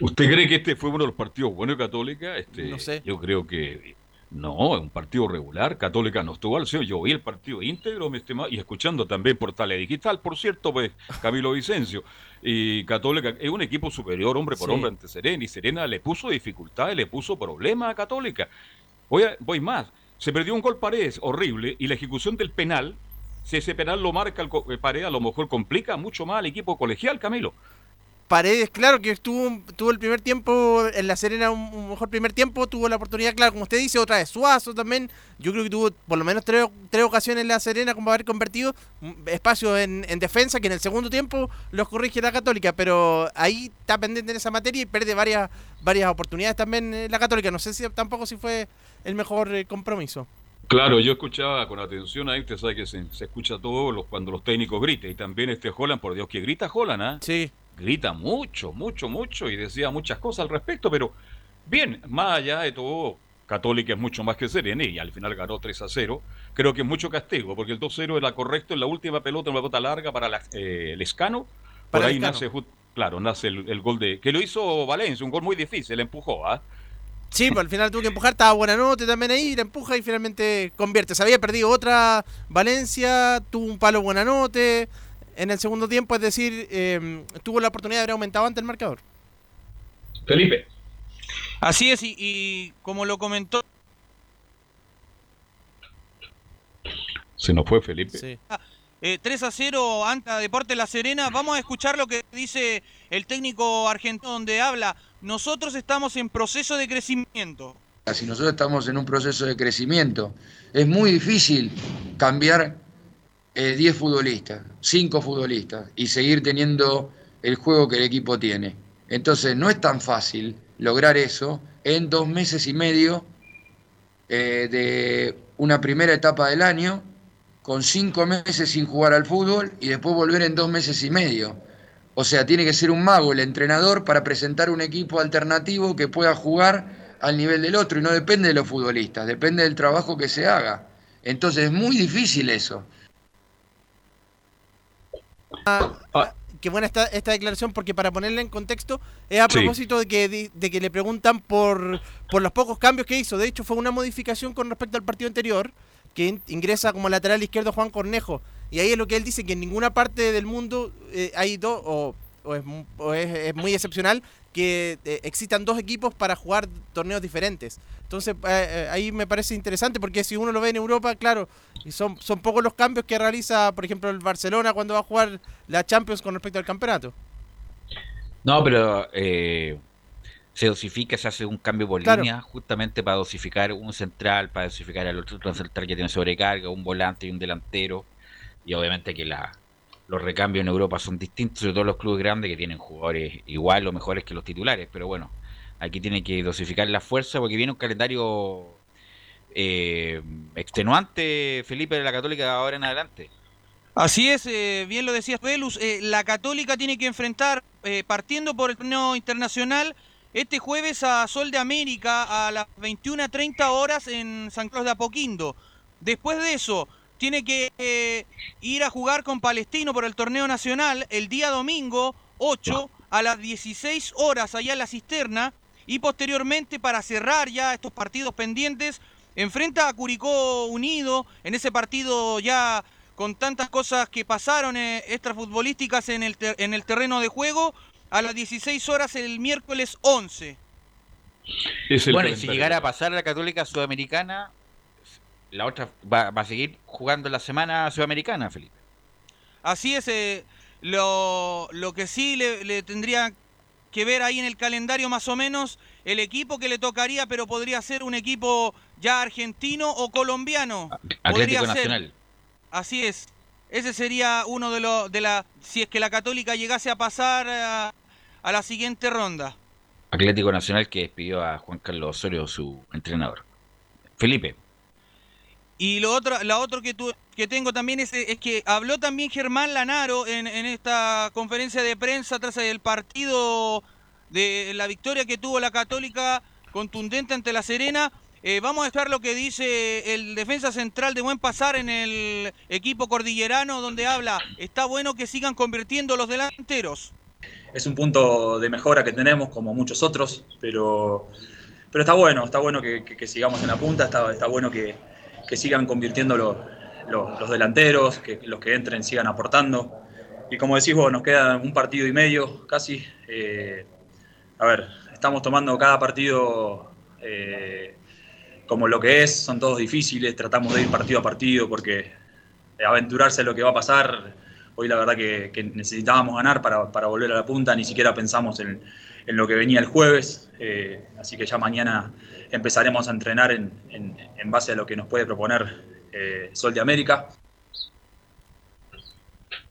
¿Usted cree que este fue uno de los partidos buenos de Católica? Este, No sé. Yo creo que no, es un partido regular. Católica no estuvo al cielo. Yo vi el partido íntegro, mi estimado, y escuchando también por Tele Digital, por cierto, pues Camilo Vicencio. Y Católica es un equipo superior, hombre por Sí. hombre, ante Serena. Y Serena le puso dificultades, le puso problemas a Católica. Voy, a- voy más. Se perdió un gol Paredes horrible y la ejecución del penal, si ese penal lo marca el, el Paredes, a lo mejor complica mucho más al equipo colegial, Camilo. Paredes, claro, que estuvo, tuvo el primer tiempo en La Serena, un, un mejor primer tiempo, tuvo la oportunidad, claro, como usted dice, otra vez Suazo también. Yo creo que tuvo por lo menos tres, tres ocasiones en La Serena como haber convertido mm, espacios en, en defensa, que en el segundo tiempo los corrige la Católica, pero ahí está pendiente en esa materia y pierde varias, varias oportunidades también eh, la Católica. No sé si tampoco si fue el mejor eh, compromiso. Claro, yo escuchaba con atención ahí, usted sabe que se, se escucha todo los, cuando los técnicos gritan, y también este Holland, por Dios, que grita Holland, ¿ah? Sí. Grita mucho, mucho, mucho, y decía muchas cosas al respecto, pero bien, más allá de todo, Católica es mucho más que Serena, y al final ganó 3 a 0. Creo que es mucho castigo, porque el 2-0 era correcto en la última pelota, una pelota larga para la- eh, el escano. Por Para ahí nace, claro, nace el, el gol de. que lo hizo Valencia, un gol muy difícil, empujó, ¿ah? Sí, pues al final tuvo que empujar, estaba buena nota también ahí, la empuja y finalmente convierte. Se había perdido otra Valencia, tuvo un palo buenanote en el segundo tiempo, es decir, eh, tuvo la oportunidad de haber aumentado ante el marcador. Felipe. Así es, y, y como lo comentó Se nos fue Felipe. eh, 3 a 0 ante a Deporte La Serena. Vamos a escuchar lo que dice el técnico argentino donde habla. Nosotros estamos en proceso de crecimiento. Si nosotros estamos en un proceso de crecimiento, es muy difícil cambiar eh, 10 futbolistas, 5 futbolistas y seguir teniendo el juego que el equipo tiene. Entonces no es tan fácil lograr eso en dos meses y medio eh, de una primera etapa del año, con cinco meses sin jugar al fútbol y después volver en dos meses y medio. O sea, tiene que ser un mago el entrenador para presentar un equipo alternativo que pueda jugar al nivel del otro y no depende de los futbolistas, depende del trabajo que se haga. Entonces es muy difícil eso. Ah, Qué buena esta, esta declaración, porque para ponerla en contexto, es a Sí. propósito de que, de, de que le preguntan por, por los pocos cambios que hizo. De hecho, fue una modificación con respecto al partido anterior, que in- ingresa como lateral izquierdo Juan Cornejo. Y ahí es lo que él dice, que en ninguna parte del mundo eh, hay dos, o, o es, o es- es muy excepcional, que eh, existan dos equipos para jugar torneos diferentes. Entonces, eh, eh, ahí me parece interesante, porque si uno lo ve en Europa, claro, y son, son pocos los cambios que realiza, por ejemplo, el Barcelona cuando va a jugar la Champions con respecto al campeonato. No, pero eh, se dosifica, se hace un cambio por Claro. línea justamente para dosificar un central, para dosificar al otro otro central que tiene sobrecarga, un volante y un delantero. Y obviamente que la, los recambios en Europa son distintos, sobre todo los clubes grandes que tienen jugadores igual o mejores que los titulares. Pero bueno, aquí tiene que dosificar la fuerza porque viene un calendario eh, extenuante, Felipe, de la Católica ahora en adelante. Así es, eh, bien lo decías, Velus. eh, la Católica tiene que enfrentar, eh, partiendo por el torneo internacional, este jueves a Sol de América a las 21.30 horas en San Carlos de Apoquindo. Después de eso, tiene que eh, ir a jugar con Palestino por el torneo nacional el día domingo, 8 a las 16 horas allá en la cisterna y posteriormente para cerrar ya estos partidos pendientes enfrenta a Curicó Unido en ese partido ya con tantas cosas que pasaron eh, extrafutbolísticas en el, ter- en el terreno de juego a las 16 horas el miércoles 11. Es el bueno, y si llegara a pasar la Católica Sudamericana, la otra va, va a seguir jugando la semana sudamericana, Felipe. Así es, eh, lo, lo que sí le, le tendría que ver ahí en el calendario más o menos el equipo que le tocaría, pero podría ser un equipo ya argentino o colombiano. Atlético Podría ser. Nacional. Así es. Ese sería uno de los de la si es que la Católica llegase a pasar a, a la siguiente ronda. Atlético Nacional que despidió a Juan Carlos Osorio, su entrenador. Felipe. Y lo otro, la otro que, tu- que tengo también es, que habló también Germán Lanaro en, en esta conferencia de prensa tras el partido de la victoria que tuvo la Católica contundente ante la Serena. Eh, vamos a escuchar lo que dice el defensa central de Buen Pasar en el equipo cordillerano, donde habla, está bueno que sigan convirtiendo los delanteros. es un punto de mejora que tenemos, como muchos otros, pero, pero está bueno, está bueno que, que- que sigamos en la punta, está, está bueno que, que sigan convirtiendo lo- lo- los delanteros, que los que entren sigan aportando. Y como decís vos, nos queda un partido y medio casi. eh, a ver, estamos tomando cada partido eh, como lo que es, son todos difíciles, tratamos de ir partido a partido porque aventurarse a lo que va a pasar Hoy la verdad que, que necesitábamos ganar para, para volver a la punta, ni siquiera pensamos en, en lo que venía el jueves, eh, así que ya mañana empezaremos a entrenar en, en- en base a lo que nos puede proponer eh, Sol de América.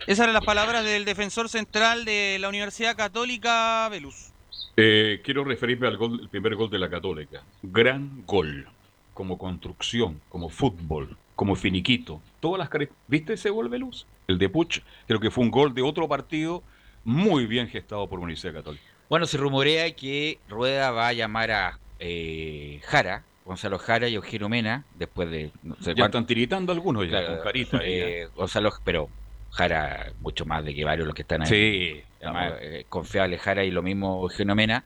Esas eran las palabras del defensor central de la Universidad Católica, Velus. Eh, quiero referirme al gol, el primer gol de la Católica. Gran gol, como construcción, como fútbol, como finiquito. Todas las ¿Viste ese gol, Velus? El de Puch, creo que fue un gol de otro partido muy bien gestado por Universidad Católica. Bueno, se rumorea que Rueda va a llamar a eh, Jara, Gonzalo Jara y Eugenio Mena, después de no sé Ya cuánto- están tiritando algunos ya, Claro, con Jarita. ahí, eh, Gonzalo, pero Jara mucho más de que varios los que están ahí. Sí, Además, eh, confiable Jara y lo mismo Eugenio Mena.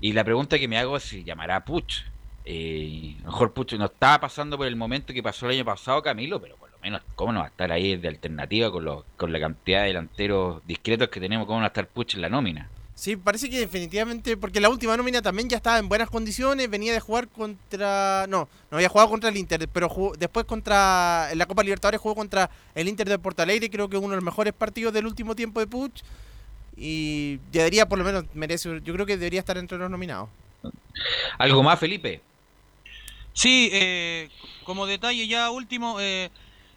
Y la pregunta que me hago es si llamará a Puch. Eh, a lo mejor Puch no estaba pasando por el momento que pasó el año pasado Camilo, pero por lo menos, ¿cómo no va a estar ahí de alternativa con, los, con la cantidad de delanteros discretos que tenemos? ¿Cómo no va a estar Puch en la nómina? Sí, parece que definitivamente, porque la última nómina también ya estaba en buenas condiciones, venía de jugar contra... No, no había jugado contra el Inter, pero jugó- después contra... En la Copa Libertadores jugó contra el Inter de Porto Alegre, creo que uno de los mejores partidos del último tiempo de Puch. Y debería, por lo menos, merece... Yo creo que debería estar entre los nominados. ¿Algo más, Felipe? Sí, eh, como detalle ya último, eh,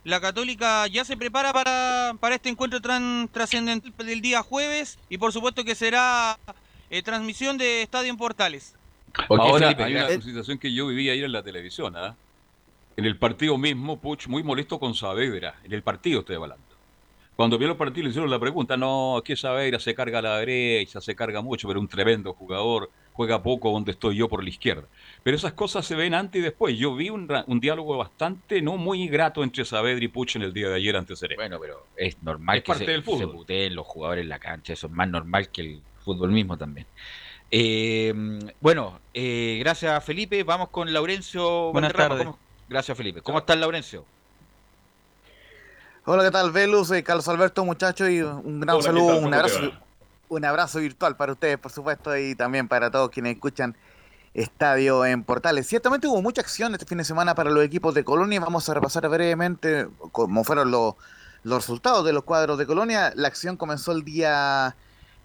la Católica ya se prepara para, para este encuentro tran- trascendental del día jueves y por supuesto que será eh, transmisión de Estadio en Portales. Ahora Felipe, hay una situación que yo viví ayer en la televisión. ¿ah? En el partido mismo, Puch muy molesto con Saavedra. En el partido estoy hablando. Cuando vio los partidos le hicieron la pregunta, no, que Saavedra se carga a la derecha, se carga mucho, pero un tremendo jugador, juega poco donde estoy yo por la izquierda. Pero esas cosas se ven antes y después. Yo vi un, ra- un diálogo bastante, no muy grato entre Saavedra y Puch en el día de ayer ante Serena. Bueno, pero es normal Es que parte se, del fútbol. se puteen los jugadores en la cancha, eso es más normal que el fútbol mismo también. Eh, bueno, eh, gracias Felipe, vamos con Laurencio Buenas tardes. ¿Cómo- Gracias Felipe. ¿Cómo estás Laurencio? Hola, ¿qué tal, Velus? Eh, Carlos Alberto, muchachos, y un gran Hola, ¿qué saludo, un ¿Cómo te abrazo, un abrazo virtual para ustedes, por supuesto, y también para todos quienes escuchan Estadio en Portales. Ciertamente hubo mucha acción este fin de semana para los equipos de Colonia. Vamos a repasar brevemente cómo fueron los, resultados de los cuadros de Colonia. La acción comenzó el día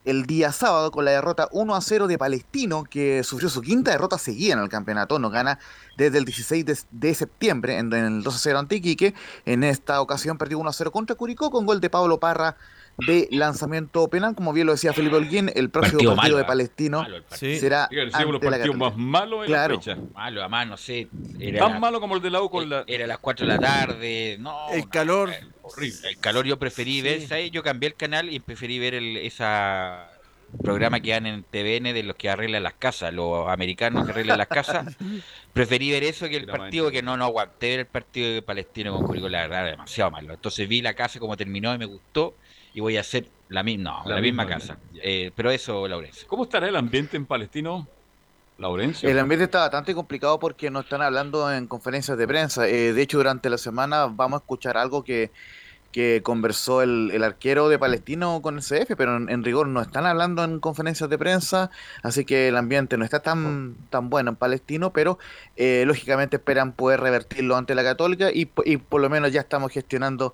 el día sábado con la derrota 1 a 0 de Palestino, que sufrió su quinta derrota seguida en el campeonato. No gana desde el 16 de, septiembre en, el 2 a 0 ante Iquique. En esta ocasión perdió 1 a 0 contra Curicó con gol de Pablo Parra de lanzamiento penal. Como bien lo decía Felipe Holguín, el próximo Partido partido, malo, de ¿eh? Palestino Malo el partido. será sí, ante los partidos más malos en Claro. la fecha. Malo, además, no sé. Era, Tan malo como el de la U con la... era las 4 de la tarde. No, El no, calor. eh, horrible. El calor yo preferí ver, ¿sabes? Yo cambié el canal y preferí ver el, esa programa que dan en TVN de los que arreglan las casas, los americanos que arreglan las casas. Preferí ver eso que el partido que no, no aguanté ver el partido de Palestino con Curicó, la verdad, demasiado malo. Entonces vi la casa como terminó y me gustó y voy a hacer la misma, no, La la, misma, misma, casa. Eh, pero eso, Laurencio. ¿Cómo estará el ambiente en Palestino, Laurencio? El ambiente está bastante complicado porque no están hablando en conferencias de prensa. Eh, de hecho, durante la semana vamos a escuchar algo que, que conversó el, el arquero de Palestino con el CF, pero en, en rigor no están hablando en conferencias de prensa, así que el ambiente no está tan, tan bueno en Palestino, pero eh, lógicamente esperan poder revertirlo ante la Católica y, y por lo menos ya estamos gestionando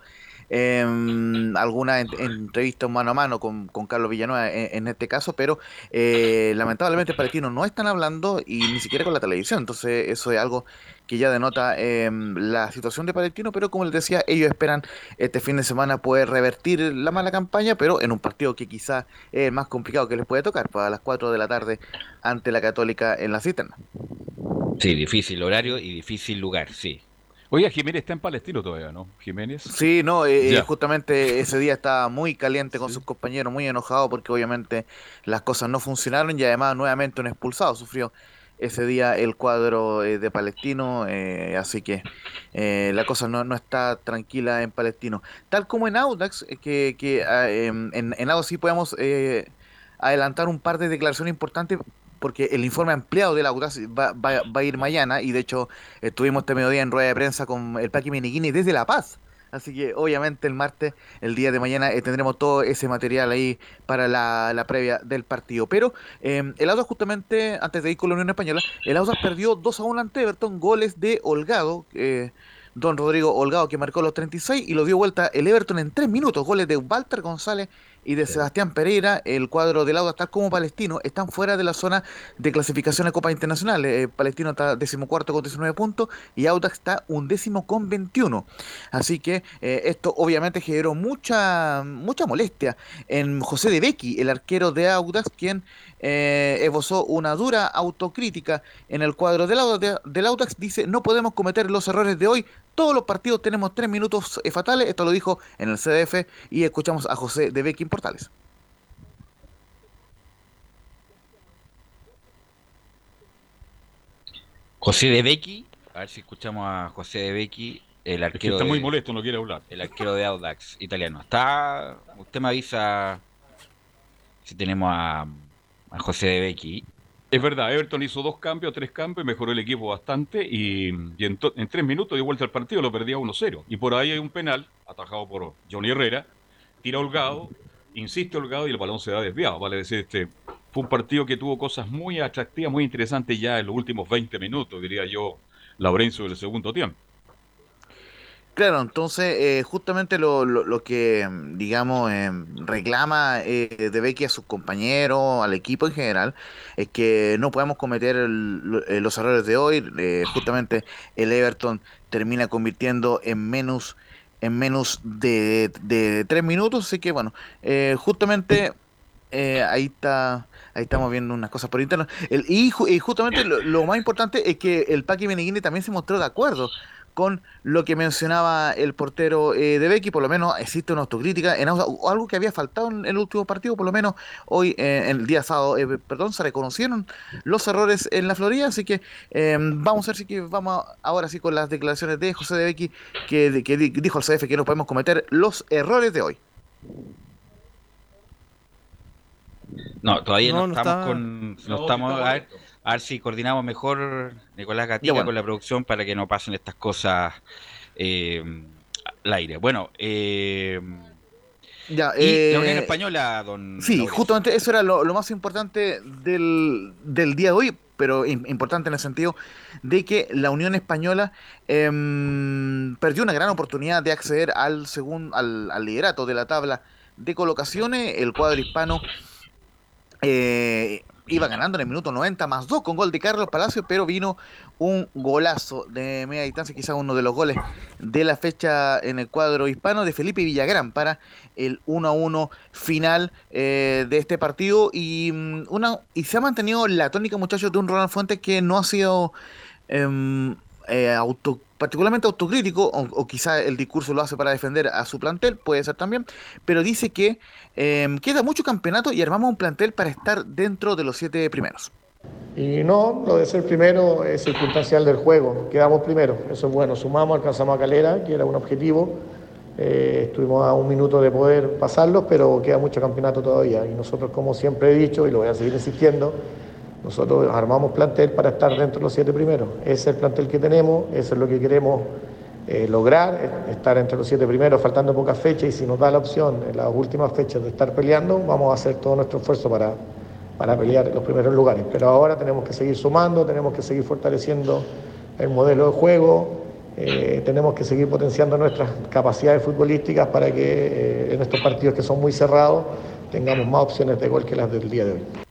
em, alguna en- entrevista mano a mano con, Carlos Villanueva en, en este caso, pero eh, lamentablemente Palestino no están hablando y ni siquiera con la televisión, entonces eso es algo que ya denota em, la situación de Palestino, pero como les decía, ellos esperan este fin de semana poder revertir la mala campaña, pero en un partido que quizá es más complicado que les puede tocar, para las 4 de la tarde ante la Católica en la cisterna. Sí, difícil horario y difícil lugar, sí. Oiga, Jiménez está en Palestino todavía, ¿no? Jiménez. Sí, no, eh, Ya. justamente ese día estaba muy caliente con sus compañeros, muy enojado porque obviamente las cosas no funcionaron y además nuevamente un expulsado sufrió ese día el cuadro eh, de Palestino, eh, así que eh, la cosa no, no está tranquila en Palestino. Tal como en Audax, eh, que, que ah, em, en, en Audax sí podemos eh, adelantar un par de declaraciones importantes porque el informe ampliado del Audax va, va- a ir mañana y de hecho estuvimos este mediodía en rueda de prensa con el Paqui Meneghini desde La Paz. Así que obviamente el martes, el día de mañana, eh, tendremos todo ese material ahí para la, la previa del partido. Pero eh, el Audax justamente, antes de ir con la Unión Española, el Audax perdió 2 a 1 ante Everton, goles de Holgado, eh, don Rodrigo Holgado que marcó los 36 y lo dio vuelta el Everton en 3 minutos, goles de Walter González y de Sebastián Pereira, el cuadro del Audax, tal como Palestino, están fuera de la zona de clasificación de Copa Internacional. Eh, Palestino está decimocuarto con 19 puntos y Audax está undécimo con 21. Así que eh, esto obviamente generó mucha, mucha molestia en José de Becky, el arquero de Audax, quien eh, esbozó una dura autocrítica en el cuadro del del Audax. Dice, no podemos cometer los errores de hoy. Todos los partidos tenemos tres minutos eh, fatales. Esto lo dijo en el CDF y escuchamos a José de Becky Portales. José de Becky, a ver si escuchamos a José de Becky, el Es que arquero está de, muy molesto, no quiere hablar. el arquero de Audax italiano. Está, usted me avisa si tenemos a, a José de Becky. Es verdad, Everton hizo dos cambios, tres cambios, mejoró el equipo bastante y, en tres minutos dio vuelta al partido, lo perdía 1-0. Y por ahí hay un penal, atajado por Johnny Herrera, tira Holgado, insiste Holgado y el balón se da desviado. Vale decir, este fue un partido que tuvo cosas muy atractivas, muy interesantes ya en los últimos 20 minutos, diría yo, Laurencio del segundo tiempo. Claro, entonces eh, justamente lo, lo, lo que, mm, digamos, eh, reclama eh, de Becky a sus compañeros, al equipo en general, es que no podemos cometer eh, los errores de hoy. Eh, justamente el Everton termina convirtiendo en menos en menos de, de tres minutos, así que bueno, eh, justamente ahí está ahí estamos viendo unas cosas por interno. El, y, y justamente lo, más importante es que el Paqui Meneghini también se mostró de acuerdo con lo que mencionaba el portero eh, de Becky, por lo menos existe una autocrítica en algo que había faltado en el último partido, por lo menos hoy, eh, el día sábado, eh, perdón, se reconocieron los errores en la Florida, así que eh, vamos a ver si que vamos a- ahora sí con las declaraciones de José de Becky, que, que di- dijo al CF que no podemos cometer los errores de hoy. No, todavía no, No, no estamos está- con. No, No, estamos. está A ver, a ver si coordinamos mejor, Nicolás Gatica, bueno. con la producción para que no pasen estas cosas eh, al aire. Bueno, eh, Ya, y eh, la Unión Española, don. Sí, justamente eso era lo, lo más importante del, del día de hoy, pero im- importante en el sentido de que la Unión Española em, perdió una gran oportunidad de acceder al, segun- al, al liderato de la tabla de colocaciones. El cuadro hispano eh, iba ganando en el minuto 90 más 2 con gol de Carlos Palacio, pero vino un golazo de media distancia, quizás uno de los goles de la fecha en el cuadro hispano de Felipe Villagrán para el 1 a 1 final eh, de este partido. Y mm, una y se ha mantenido la tónica muchachos de un Ronald Fuentes que no ha sido em, eh, particularmente autocrítico o, o quizá el discurso lo hace para defender a su plantel, puede ser también, pero dice que em, queda mucho campeonato y armamos un plantel para estar dentro de los siete primeros. Y no, lo de ser primero es circunstancial del juego. Quedamos primero, eso es bueno. Sumamos, alcanzamos a Calera, que era un objetivo. Eh, estuvimos a un minuto de poder pasarlos, pero queda mucho campeonato todavía. Y nosotros, como siempre he dicho, y lo voy a seguir insistiendo, nosotros armamos plantel para estar dentro de los siete primeros. Ese es el plantel que tenemos, eso es lo que queremos eh, lograr, eh, estar entre los siete primeros, faltando pocas fechas, y si nos da la opción en las últimas fechas de estar peleando, vamos a hacer todo nuestro esfuerzo para, para pelear los primeros lugares. Pero ahora tenemos que seguir sumando, tenemos que seguir fortaleciendo el modelo de juego, eh, tenemos que seguir potenciando nuestras capacidades futbolísticas para que en estos partidos que son muy cerrados tengamos más opciones de gol que las del día de hoy.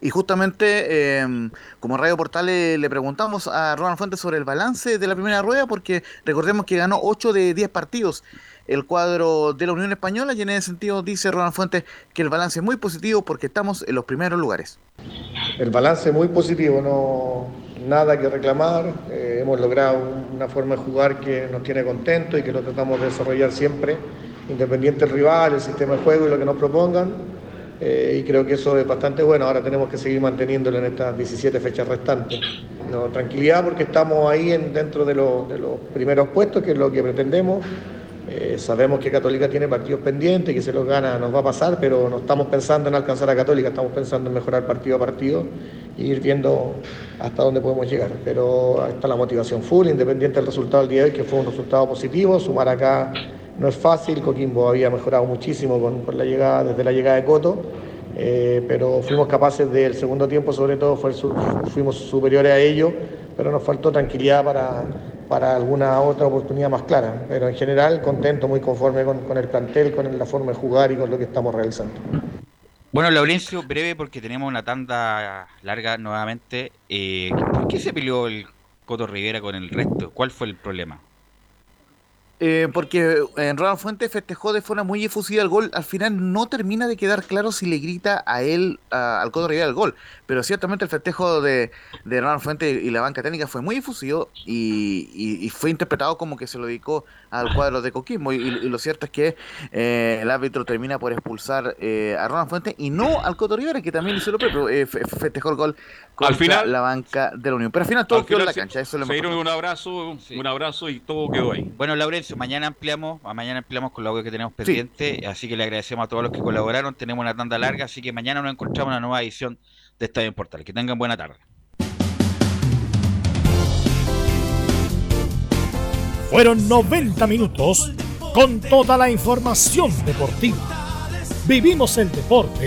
Y justamente, eh, como Radio Portales, le preguntamos a Ronald Fuentes sobre el balance de la primera rueda, porque recordemos que ganó 8 de 10 partidos el cuadro de la Unión Española, y en ese sentido dice Ronald Fuentes que el balance es muy positivo porque estamos en los primeros lugares. El balance es muy positivo, no nada que reclamar. Eh, hemos logrado una forma de jugar que nos tiene contentos y que lo tratamos de desarrollar siempre, independiente del rival, el sistema de juego y lo que nos propongan. Eh, y creo que eso es bastante bueno. Ahora tenemos que seguir manteniéndolo en estas 17 fechas restantes. No, tranquilidad porque estamos ahí en, dentro de, lo- de los primeros puestos, que es lo que pretendemos. Eh, sabemos que Católica tiene partidos pendientes, que se los gana nos va a pasar, pero no estamos pensando en alcanzar a Católica, estamos pensando en mejorar partido a partido e ir viendo hasta dónde podemos llegar. Pero está la motivación full, independiente del resultado del día de hoy, que fue un resultado positivo. Sumar acá no es fácil, Coquimbo había mejorado muchísimo con, la llegada, desde la llegada de Coto. eh, pero fuimos capaces del segundo tiempo, sobre todo, fue fuimos superiores a ello, pero nos faltó tranquilidad para, para alguna otra oportunidad más clara. Pero en general, contento, muy conforme con, con el plantel, con la forma de jugar y con lo que estamos realizando. Bueno, Laurencio, breve porque tenemos una tanda larga nuevamente. Eh, ¿Por qué se peleó el Coto Rivera con el resto? ¿Cuál fue el problema? Eh, porque en Ronald Fuentes festejó de forma muy efusiva el gol. Al final no termina de quedar claro si le grita a él, al Coto Rivera, el gol. Pero ciertamente el festejo de, Ronald Fuentes y la banca técnica fue muy efusivo y- y fue interpretado como que se lo dedicó al cuadro de Coquimbo. Y, y lo cierto es que eh, el árbitro termina por expulsar eh, a Ronald Fuentes y no al Coto Rivera, que también hizo lo propio. eh, fe- festejó el gol contra final- la banca de la Unión. Pero al final todo Al quedó en la se- cancha. Eso es lo se dieron un abrazo, un abrazo y todo quedó ahí. Bueno, Laurencio, mañana ampliamos, mañana ampliamos con la web que tenemos pendiente, así que le agradecemos a todos los que colaboraron, tenemos una tanda larga, así que mañana nos encontramos en una nueva edición de Estadio en Portal. Que tengan buena tarde. Fueron 90 minutos con toda la información deportiva. Vivimos el deporte